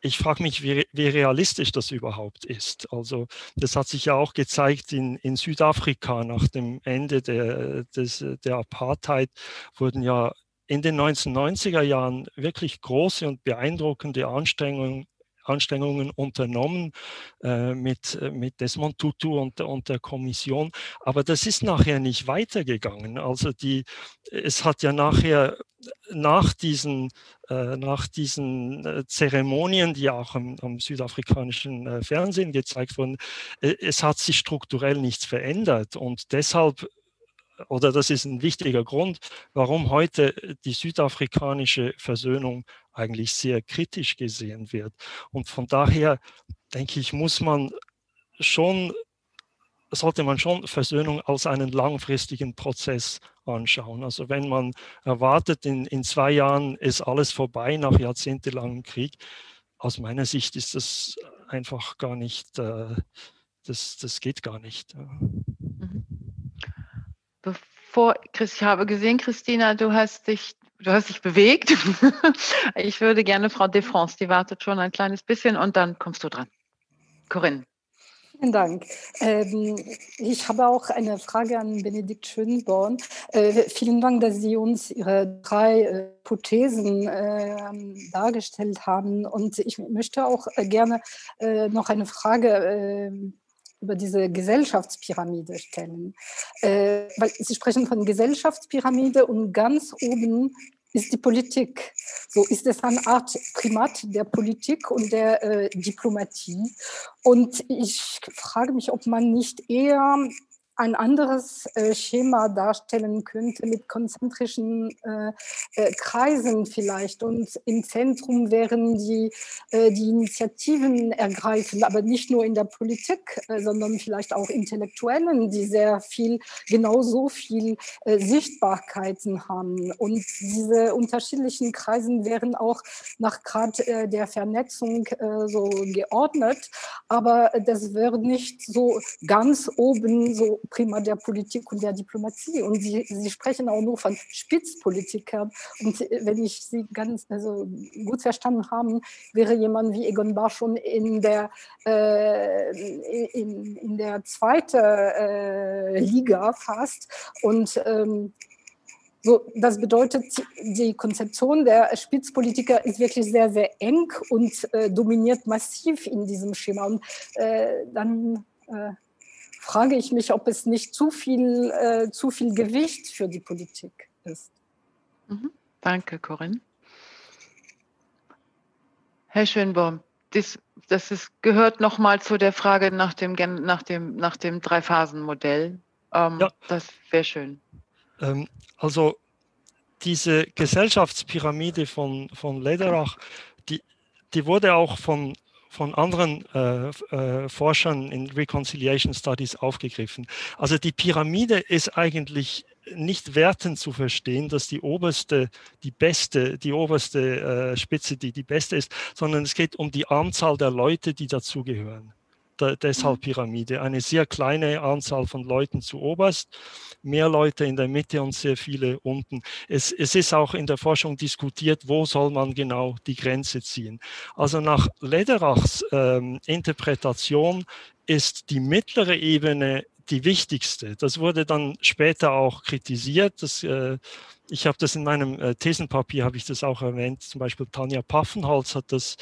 ich frage mich, wie, wie, realistisch das überhaupt ist. Also das hat sich ja auch gezeigt in, in Südafrika nach dem Ende der, des, der Apartheid wurden ja in den 1990er Jahren wirklich große und beeindruckende Anstrengungen, Anstrengungen unternommen äh, mit, äh, mit Desmond Tutu und, und der Kommission. Aber das ist nachher nicht weitergegangen. Also die, es hat ja nachher nach diesen, äh, nach diesen äh, Zeremonien, die auch am, am südafrikanischen äh, Fernsehen gezeigt wurden, äh, es hat sich strukturell nichts verändert. Und deshalb oder das ist ein wichtiger Grund, warum heute die südafrikanische Versöhnung eigentlich sehr kritisch gesehen wird. Und von daher denke ich, muss man schon, sollte man schon Versöhnung als einen langfristigen Prozess anschauen. Also wenn man erwartet, in, in zwei Jahren ist alles vorbei nach jahrzehntelangem Krieg, aus meiner Sicht ist das einfach gar nicht, äh, das, das geht gar nicht. Mhm bevor, ich habe gesehen, Christina, du hast dich, du hast dich bewegt. <laughs> ich würde gerne Frau De France, die wartet schon ein kleines bisschen und dann kommst du dran. Corinne. Vielen Dank. Ähm, ich habe auch eine Frage an Benedikt Schönborn. Äh, vielen Dank, dass Sie uns Ihre drei äh, Hypothesen äh, dargestellt haben. Und ich möchte auch äh, gerne äh, noch eine Frage ähm, über diese Gesellschaftspyramide stellen. Äh, weil Sie sprechen von Gesellschaftspyramide und ganz oben ist die Politik. So ist es eine Art Primat der Politik und der äh, Diplomatie. Und ich frage mich, ob man nicht eher ein anderes äh, Schema darstellen könnte mit konzentrischen äh, äh, Kreisen vielleicht. Und im Zentrum wären die, äh, die Initiativen ergreifen, aber nicht nur in der Politik, äh, sondern vielleicht auch Intellektuellen, die sehr viel, genauso viel äh, Sichtbarkeiten haben. Und diese unterschiedlichen Kreisen wären auch nach Grad der Vernetzung so geordnet, aber das wäre nicht so ganz oben so Prima der Politik und der Diplomatie. Und Sie, Sie sprechen auch nur von Spitzpolitikern. Und wenn ich Sie ganz also gut verstanden habe, wäre jemand wie Egon Bahr schon in der, äh, in, in der zweiten äh, Liga fast. Und ähm, so, das bedeutet, die Konzeption der Spitzpolitiker ist wirklich sehr, sehr eng und äh, dominiert massiv in diesem Schema. Und äh, dann äh, frage ich mich, ob es nicht zu viel, äh, zu viel Gewicht für die Politik ist. Mhm. Danke, Corinne. Herr Schönbaum, das, das ist, gehört nochmal zu der Frage nach dem, nach dem, nach dem Drei-Phasen-Modell. Ähm, ja. Das wäre schön. Ähm, also diese Gesellschaftspyramide von, von Lederach, die, die wurde auch von von anderen äh, äh, Forschern in Reconciliation Studies aufgegriffen. Also die Pyramide ist eigentlich nicht wertend zu verstehen, dass die oberste, die beste, die oberste äh, Spitze, die die beste ist, sondern es geht um die Anzahl der Leute, die dazugehören deshalb mhm. Pyramide. Eine sehr kleine Anzahl von Leuten zu oberst, mehr Leute in der Mitte und sehr viele unten. Es, es ist auch in der Forschung diskutiert, wo soll man genau die Grenze ziehen. Also nach Lederachs ähm, Interpretation ist die mittlere Ebene die wichtigste. Das wurde dann später auch kritisiert. Das, äh, ich habe das in meinem äh, Thesenpapier, habe ich das auch erwähnt. Zum Beispiel Tanja Paffenholz hat das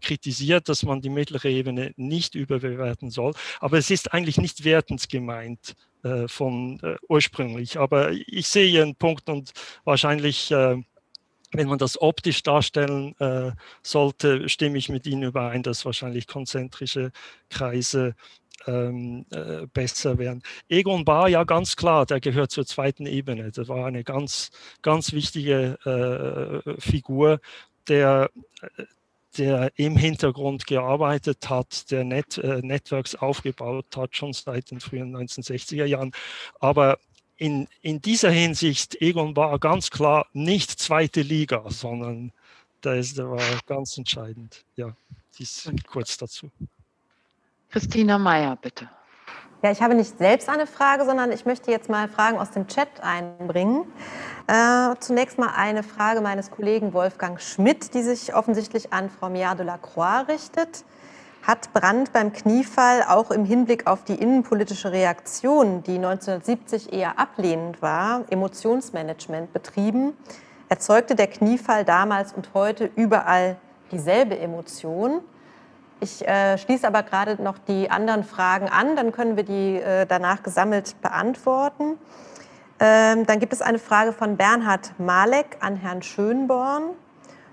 kritisiert, dass man die mittlere Ebene nicht überbewerten soll. Aber es ist eigentlich nicht wertend gemeint äh, von äh, ursprünglich. Aber ich sehe Ihren Punkt und wahrscheinlich, äh, wenn man das optisch darstellen äh, sollte, stimme ich mit Ihnen überein, dass wahrscheinlich konzentrische Kreise ähm, äh, besser wären. Egon Bahr, ja ganz klar, der gehört zur zweiten Ebene. Das war eine ganz, ganz wichtige äh, Figur, der der im Hintergrund gearbeitet hat, der Net, äh, Networks aufgebaut hat, schon seit den frühen 1960er Jahren. Aber in, in dieser Hinsicht, Egon war ganz klar nicht zweite Liga, sondern da ist, der war ganz entscheidend. Ja, dies kurz dazu. Christina Meyer, bitte. Ja, ich habe nicht selbst eine Frage, sondern ich möchte jetzt mal Fragen aus dem Chat einbringen. Äh, zunächst mal eine Frage meines Kollegen Wolfgang Schmidt, die sich offensichtlich an Frau Miard de la Croix richtet. Hat Brandt beim Kniefall auch im Hinblick auf die innenpolitische Reaktion, die 1970 eher ablehnend war, Emotionsmanagement betrieben? Erzeugte der Kniefall damals und heute überall dieselbe Emotion? Ich äh, schließe aber gerade noch die anderen Fragen an, dann können wir die äh, danach gesammelt beantworten. Ähm, dann gibt es eine Frage von Bernhard Malek an Herrn Schönborn.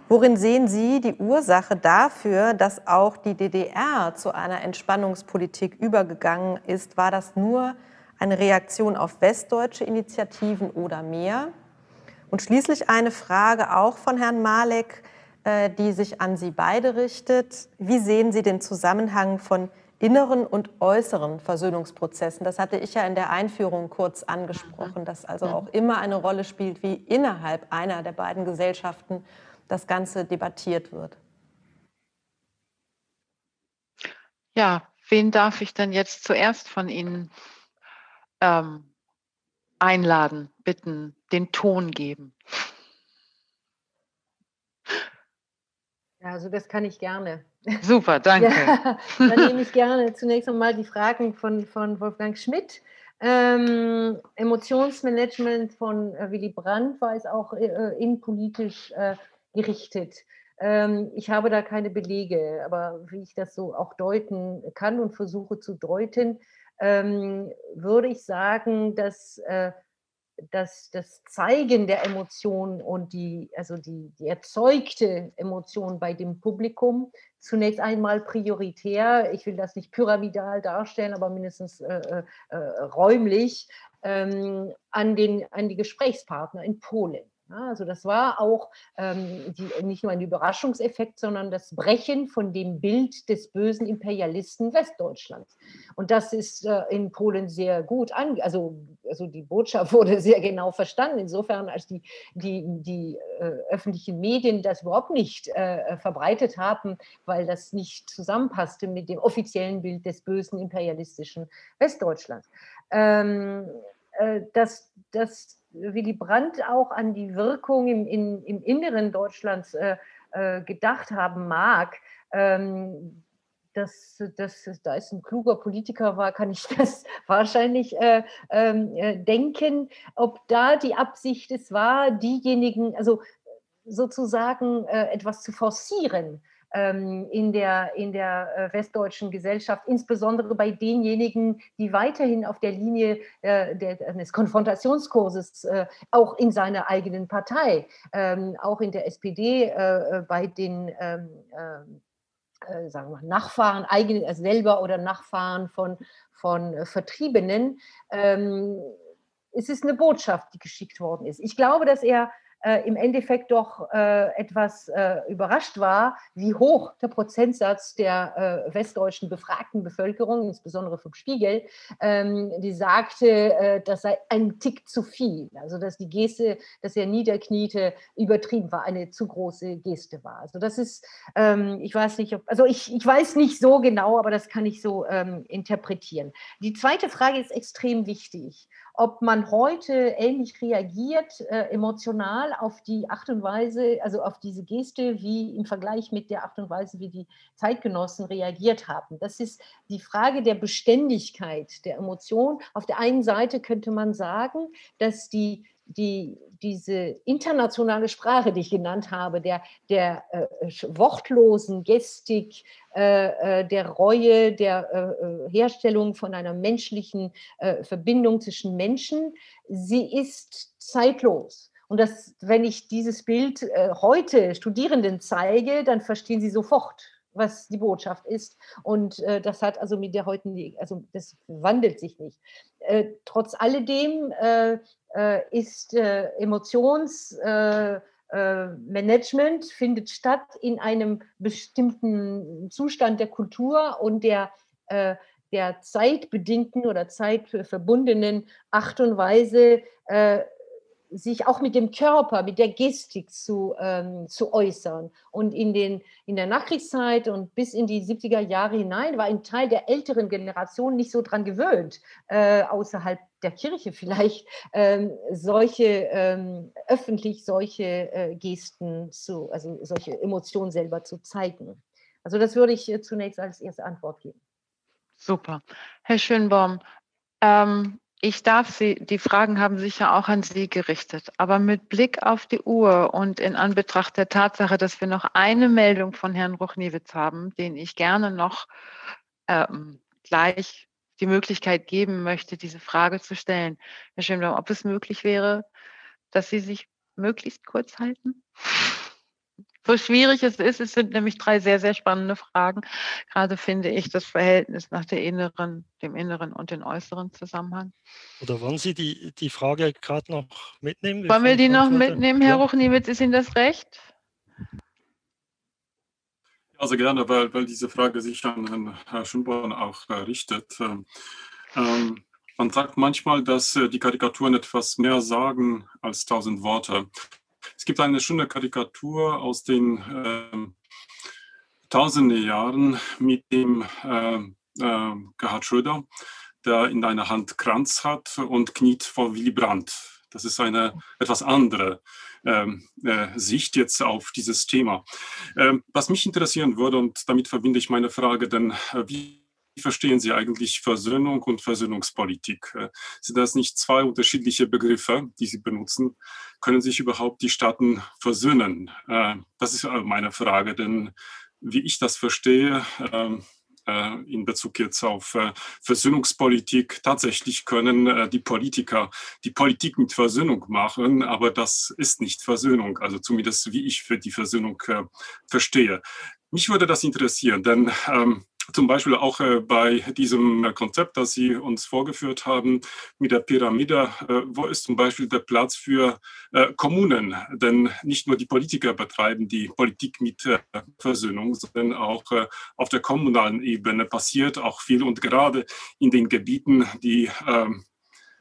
Worin sehen Sie die Ursache dafür, dass auch die DDR zu einer Entspannungspolitik übergegangen ist? War das nur eine Reaktion auf westdeutsche Initiativen oder mehr? Und schließlich eine Frage auch von Herrn Malek. Äh, die sich an Sie beide richtet. Wie sehen Sie den Zusammenhang von inneren und äußeren Versöhnungsprozessen? Das hatte ich ja in der Einführung kurz angesprochen, dass also auch immer eine Rolle spielt, wie innerhalb einer der beiden Gesellschaften das Ganze debattiert wird. Ja, wen darf ich denn jetzt zuerst von Ihnen ähm, einladen, bitten, den Ton geben? Also das kann ich gerne. Super, <laughs> danke. Ja, <laughs> dann nehme ich <laughs> gerne zunächst einmal die Fragen von, von Wolfgang Schmidt. Ähm, Emotionsmanagement von äh, Willy Brandt war es auch äh, innenpolitisch äh, gerichtet. Ähm, ich habe da keine Belege, aber wie ich das so auch deuten kann und versuche zu deuten, ähm, würde ich sagen, dass dass das Zeigen der Emotionen und die, also die, die erzeugte Emotion bei dem Publikum zunächst einmal prioritär, ich will das nicht pyramidal darstellen, aber mindestens äh, äh, äh räumlich, ähm, an, den, an die Gesprächspartner in Polen also das war auch ähm, die, nicht nur ein Überraschungseffekt, sondern das Brechen von dem Bild des bösen Imperialisten Westdeutschlands. Und das ist äh, in Polen sehr gut an, also, also die Botschaft <laughs> wurde sehr genau verstanden, insofern als die, die, die äh, öffentlichen Medien das überhaupt nicht äh, verbreitet haben, weil das nicht zusammenpasste mit dem offiziellen Bild des bösen imperialistischen Westdeutschlands. Ähm, äh, dass, dass Willy Brandt auch an die Wirkung im, in, im Inneren Deutschlands äh, äh, gedacht haben mag, ähm, dass, dass da es ein kluger Politiker war, kann ich <laughs> das wahrscheinlich äh, ähm, äh, denken, ob da die Absicht es war, diejenigen, also sozusagen äh, etwas zu forcieren, in der, in der äh, westdeutschen Gesellschaft, insbesondere bei denjenigen, die weiterhin auf der Linie äh, des Konfrontationskurses äh, auch in seiner eigenen Partei, ähm, auch in der SPD, bei den ähm, sagen wir Nachfahren, eigenen, selber oder Nachfahren von, von Vertriebenen, es ist eine Botschaft, die geschickt worden ist. Ich glaube, dass er äh, im Endeffekt doch äh, etwas äh, überrascht war, wie hoch der Prozentsatz der äh, westdeutschen befragten Bevölkerung, insbesondere vom Spiegel, ähm, die sagte, äh, das sei ein Tick zu viel. Also dass die Geste, dass er niederkniete, übertrieben war, eine zu große Geste war. Also das ist, ähm, ich weiß nicht, ob, also ich, ich weiß nicht so genau, aber das kann ich so ähm, interpretieren. Die zweite Frage ist extrem wichtig ob man heute ähnlich reagiert, äh, emotional auf die Art und Weise, also auf diese Geste, wie im Vergleich mit der Art und Weise, wie die Zeitgenossen reagiert haben. Das ist die Frage der Beständigkeit der Emotion. Auf der einen Seite könnte man sagen, dass die die, diese internationale Sprache, die ich genannt habe, der, der äh, wortlosen Gestik, äh, äh, der Reue, der äh, äh, Herstellung von einer menschlichen äh, Verbindung zwischen Menschen, sie ist zeitlos. Und das, wenn ich dieses Bild heute Studierenden zeige, dann verstehen sie sofort, was die Botschaft ist. Und äh, das hat also mit der heutigen, also das wandelt sich nicht. Äh, trotz alledem äh, ist Emotionsmanagement findet statt in einem bestimmten Zustand der Kultur und der, der zeitbedingten oder zeitverbundenen Art und Weise, sich auch mit dem Körper, mit der Gestik zu, ähm, zu äußern. Und in, den, in der Nachkriegszeit und bis in die 70er Jahre hinein war ein Teil der älteren Generation nicht so dran gewöhnt, äh, außerhalb der Kirche vielleicht, ähm, solche ähm, öffentlich solche äh, Gesten zu, also solche Emotionen selber zu zeigen. Also das würde ich äh, zunächst als erste Antwort geben. Super. Herr Schönbaum, ähm, ich darf Sie, die Fragen haben sich ja auch an Sie gerichtet, aber mit Blick auf die Uhr und in Anbetracht der Tatsache, dass wir noch eine Meldung von Herrn Ruchniewitz haben, den ich gerne noch ähm, gleich die Möglichkeit geben möchte, diese Frage zu stellen. Herr Schönbaum, ob es möglich wäre, dass Sie sich möglichst kurz halten? so schwierig es ist. Es sind nämlich drei sehr, sehr spannende Fragen. Gerade finde ich das Verhältnis nach der inneren, dem inneren und dem äußeren Zusammenhang. Oder wollen Sie die, die Frage gerade noch mitnehmen? Wollen wir die noch mitnehmen, Herr ja. Ruchniewitz? Ist Ihnen das recht? Also gerne, weil, weil diese Frage sich an Herrn Schönborn auch äh, richtet. Ähm, ähm, man sagt manchmal, dass äh, die Karikaturen etwas mehr sagen als tausend Worte. Es gibt eine schöne Karikatur aus den äh, tausende Jahren mit dem äh, äh, Gerhard Schröder, der in einer Hand Kranz hat und kniet vor Willy Brandt. Das ist eine etwas andere ähm, äh, Sicht jetzt auf dieses Thema. Ähm, was mich interessieren würde, und damit verbinde ich meine Frage, denn äh, wie verstehen Sie eigentlich Versöhnung und Versöhnungspolitik? Äh, sind das nicht zwei unterschiedliche Begriffe, die Sie benutzen? Können sich überhaupt die Staaten versöhnen? Das ist meine Frage, denn wie ich das verstehe, ähm, äh, in Bezug jetzt auf äh, Versöhnungspolitik. Tatsächlich können äh, die Politiker die Politik mit Versöhnung machen, aber das ist nicht Versöhnung, also zumindest wie ich für die Versöhnung verstehe. Mich würde das interessieren, denn ähm, zum Beispiel auch äh, bei diesem äh, Konzept, das Sie uns vorgeführt haben mit der Pyramide, äh, wo ist zum Beispiel der Platz für Kommunen? Denn nicht nur die Politiker betreiben die Politik mit Versöhnung, sondern auch auf der kommunalen Ebene passiert auch viel und gerade in den Gebieten, die ähm,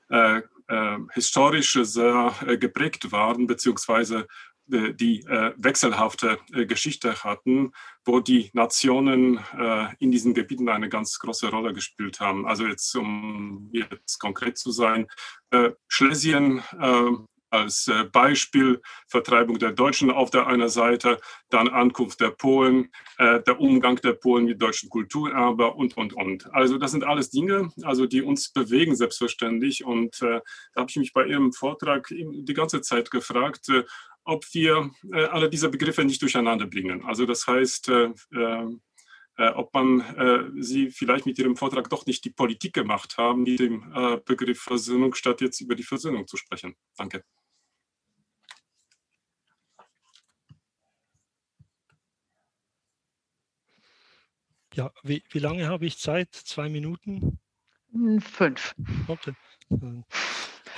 äh, äh, historisch sehr äh, geprägt waren, beziehungsweise äh, die äh, wechselhafte äh, Geschichte hatten, wo die Nationen äh, in diesen Gebieten eine ganz große Rolle gespielt haben. Also jetzt, um jetzt konkret zu sein, äh, Schlesien äh, als Beispiel Vertreibung der Deutschen auf der einen Seite, dann Ankunft der Polen, der Umgang der Polen mit deutschen Kulturerbe und, und, und. Also das sind alles Dinge, also die uns bewegen selbstverständlich. Und da habe ich mich bei Ihrem Vortrag die ganze Zeit gefragt, ob wir äh, alle diese Begriffe nicht durcheinander bringen. Also das heißt, äh, äh, äh ob man äh, Sie vielleicht mit Ihrem Vortrag doch nicht die Politik gemacht haben, mit dem äh, Begriff Versöhnung, statt jetzt über die Versöhnung zu sprechen. Danke. Ja, wie, wie lange habe ich Zeit? Zwei Minuten? Fünf. Okay.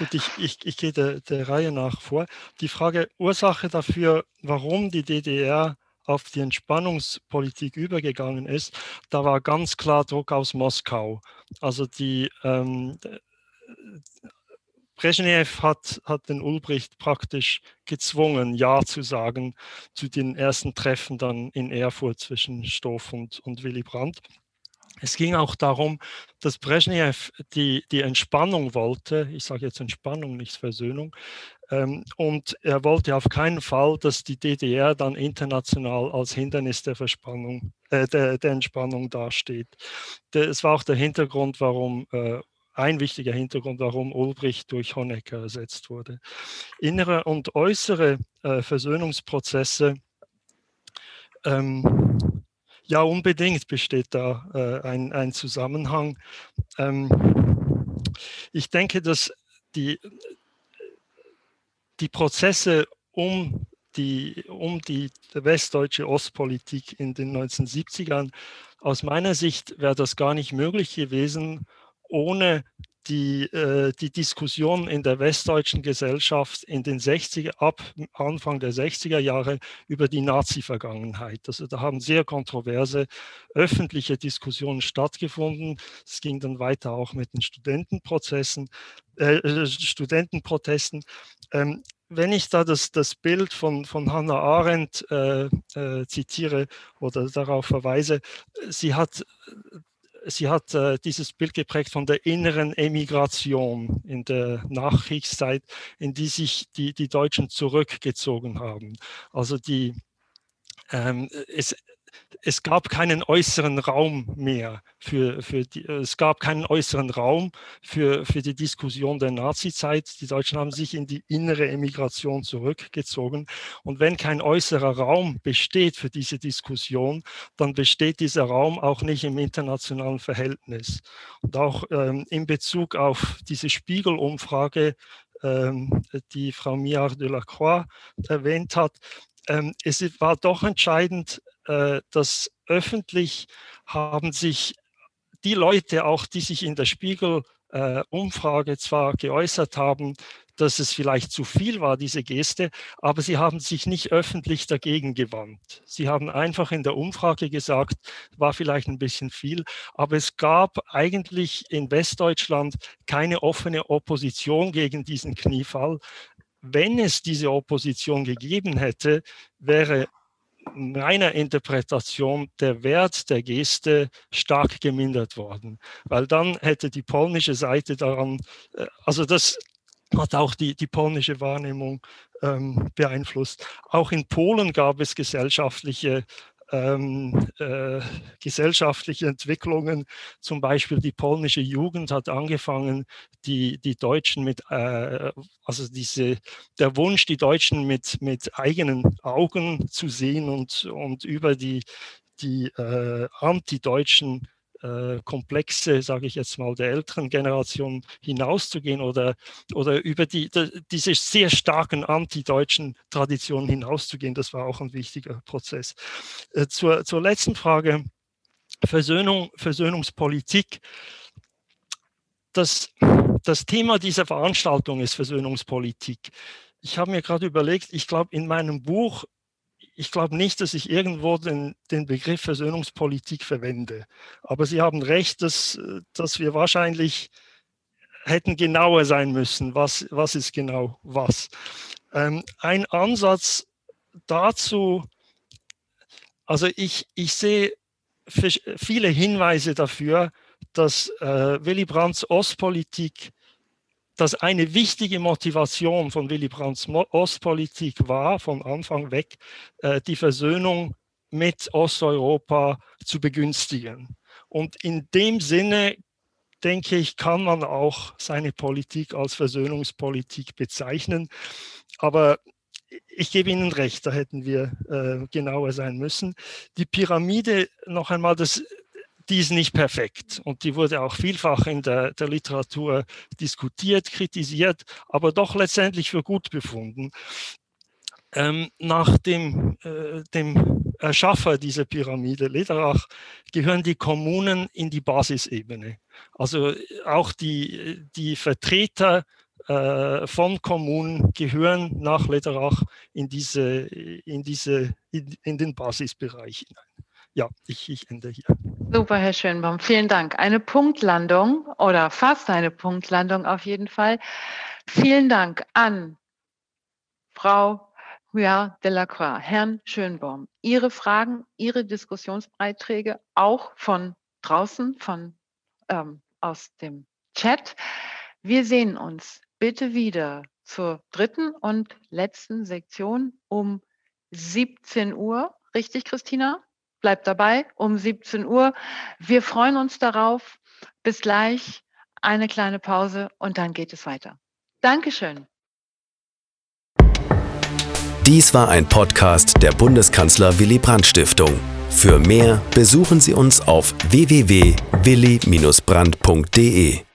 Gut, ich, ich, ich gehe der, der Reihe nach vor. Die Frage Ursache dafür, warum die DDR auf die Entspannungspolitik übergegangen ist, da war ganz klar Druck aus Moskau. Also die ähm, Brezhnev hat, hat den Ulbricht praktisch gezwungen, Ja zu sagen zu den ersten Treffen dann in Erfurt zwischen Stoff und, und Willy Brandt. Es ging auch darum, dass Brezhnev die, die Entspannung wollte, ich sage jetzt Entspannung, nicht Versöhnung, ähm, und er wollte auf keinen Fall, dass die DDR dann international als Hindernis der, Verspannung, äh, der, der Entspannung dasteht. Es war auch der Hintergrund, warum äh, ein wichtiger Hintergrund, warum Ulbricht durch Honecker ersetzt wurde. Innere und äußere äh, Versöhnungsprozesse ähm, ja, unbedingt besteht da äh, ein, ein, Zusammenhang. Ähm, ich denke, dass die, die Prozesse um die, um die westdeutsche Ostpolitik in den 1970ern, aus meiner Sicht wäre das gar nicht möglich gewesen, ohne die, äh, die Diskussion in der westdeutschen Gesellschaft in den 60er, ab Anfang der 60er Jahre über die Nazi-Vergangenheit. Also da haben sehr kontroverse öffentliche Diskussionen stattgefunden. Es ging dann weiter auch mit den Studentenprozessen, äh, äh Studentenprotesten. Ähm, wenn ich da das, das Bild von, von Hannah Arendt äh, äh, zitiere oder darauf verweise, sie hat sie hat äh, dieses Bild geprägt von der inneren Emigration in der Nachkriegszeit, in die sich die, die Deutschen zurückgezogen haben. Also die, ähm, es, es gab keinen äußeren Raum mehr für, für die, es gab keinen äußeren Raum für, für die Diskussion der Nazizeit. Die Deutschen haben sich in die innere Emigration zurückgezogen. Und wenn kein äußerer Raum besteht für diese Diskussion, dann besteht dieser Raum auch nicht im internationalen Verhältnis. Und auch ähm, in Bezug auf diese Spiegelumfrage, ähm, die Frau Miard de la Croix erwähnt hat, ähm, es war doch entscheidend, äh, dass öffentlich haben sich die Leute auch, die sich in der Spiegel-Umfrage äh, zwar geäußert haben, dass es vielleicht zu viel war, diese Geste, aber sie haben sich nicht öffentlich dagegen gewandt. Sie haben einfach in der Umfrage gesagt, war vielleicht ein bisschen viel, aber es gab eigentlich in Westdeutschland keine offene Opposition gegen diesen Kniefall. Wenn es diese Opposition gegeben hätte, wäre meiner Interpretation der Wert der Geste stark gemindert worden, weil dann hätte die polnische Seite daran, äh, also das, hat auch die, die polnische Wahrnehmung ähm, beeinflusst. Auch in Polen gab es gesellschaftliche ähm, äh, gesellschaftliche Entwicklungen. Zum Beispiel die polnische Jugend hat angefangen, die, die Deutschen mit, äh, also diese, der Wunsch, die Deutschen mit, mit eigenen Augen zu sehen und, und über die, die äh, antideutschen Komplexe, sage ich jetzt mal, der älteren Generation hinauszugehen oder, oder über die, die, diese sehr starken antideutschen Traditionen hinauszugehen. Das war auch ein wichtiger Prozess. Äh, zur, zur letzten Frage, Versöhnung, Versöhnungspolitik. Das, das Thema dieser Veranstaltung ist Versöhnungspolitik. Ich habe mir gerade überlegt, ich glaube, in meinem Buch ich glaube nicht, dass ich irgendwo den, den Begriff Versöhnungspolitik verwende. Aber Sie haben recht, dass, dass wir wahrscheinlich hätten genauer sein müssen, was, was ist genau was. Ähm, ein Ansatz dazu, also ich, ich sehe viele Hinweise dafür, dass äh, Willy Brandts Ostpolitik dass eine wichtige Motivation von Willy Brandts Ostpolitik war, von Anfang weg, äh, die Versöhnung mit Osteuropa zu begünstigen. Und in dem Sinne, denke ich, kann man auch seine Politik als Versöhnungspolitik bezeichnen. Aber ich gebe Ihnen recht, da hätten wir äh, genauer sein müssen. Die Pyramide, noch einmal, das die ist nicht perfekt und die wurde auch vielfach in der, der Literatur diskutiert, kritisiert, aber doch letztendlich für gut befunden. Ähm, nach dem, äh, dem Erschaffer dieser Pyramide, Lederach, gehören die Kommunen in die Basisebene. Also auch die, die Vertreter äh, von Kommunen gehören nach Lederach in, diese, in, diese, in, in den Basisbereich hinein ja, ich, ich ende hier. Super, Herr Schönbaum, vielen Dank. Eine Punktlandung oder fast eine Punktlandung auf jeden Fall. Vielen Dank an Frau Huya Delacroix, Herrn Schönbaum. Ihre Fragen, Ihre Diskussionsbeiträge auch von draußen, von ähm, aus dem Chat. Wir sehen uns bitte wieder zur dritten und letzten Sektion um 17 Uhr. Richtig, Christina? Bleibt dabei um 17 Uhr. Wir freuen uns darauf. Bis gleich. Eine kleine Pause und dann geht es weiter. Dankeschön. Dies war ein Podcast der Bundeskanzler Willy Brandt Stiftung. Für mehr besuchen Sie uns auf www.willy-brandt.de.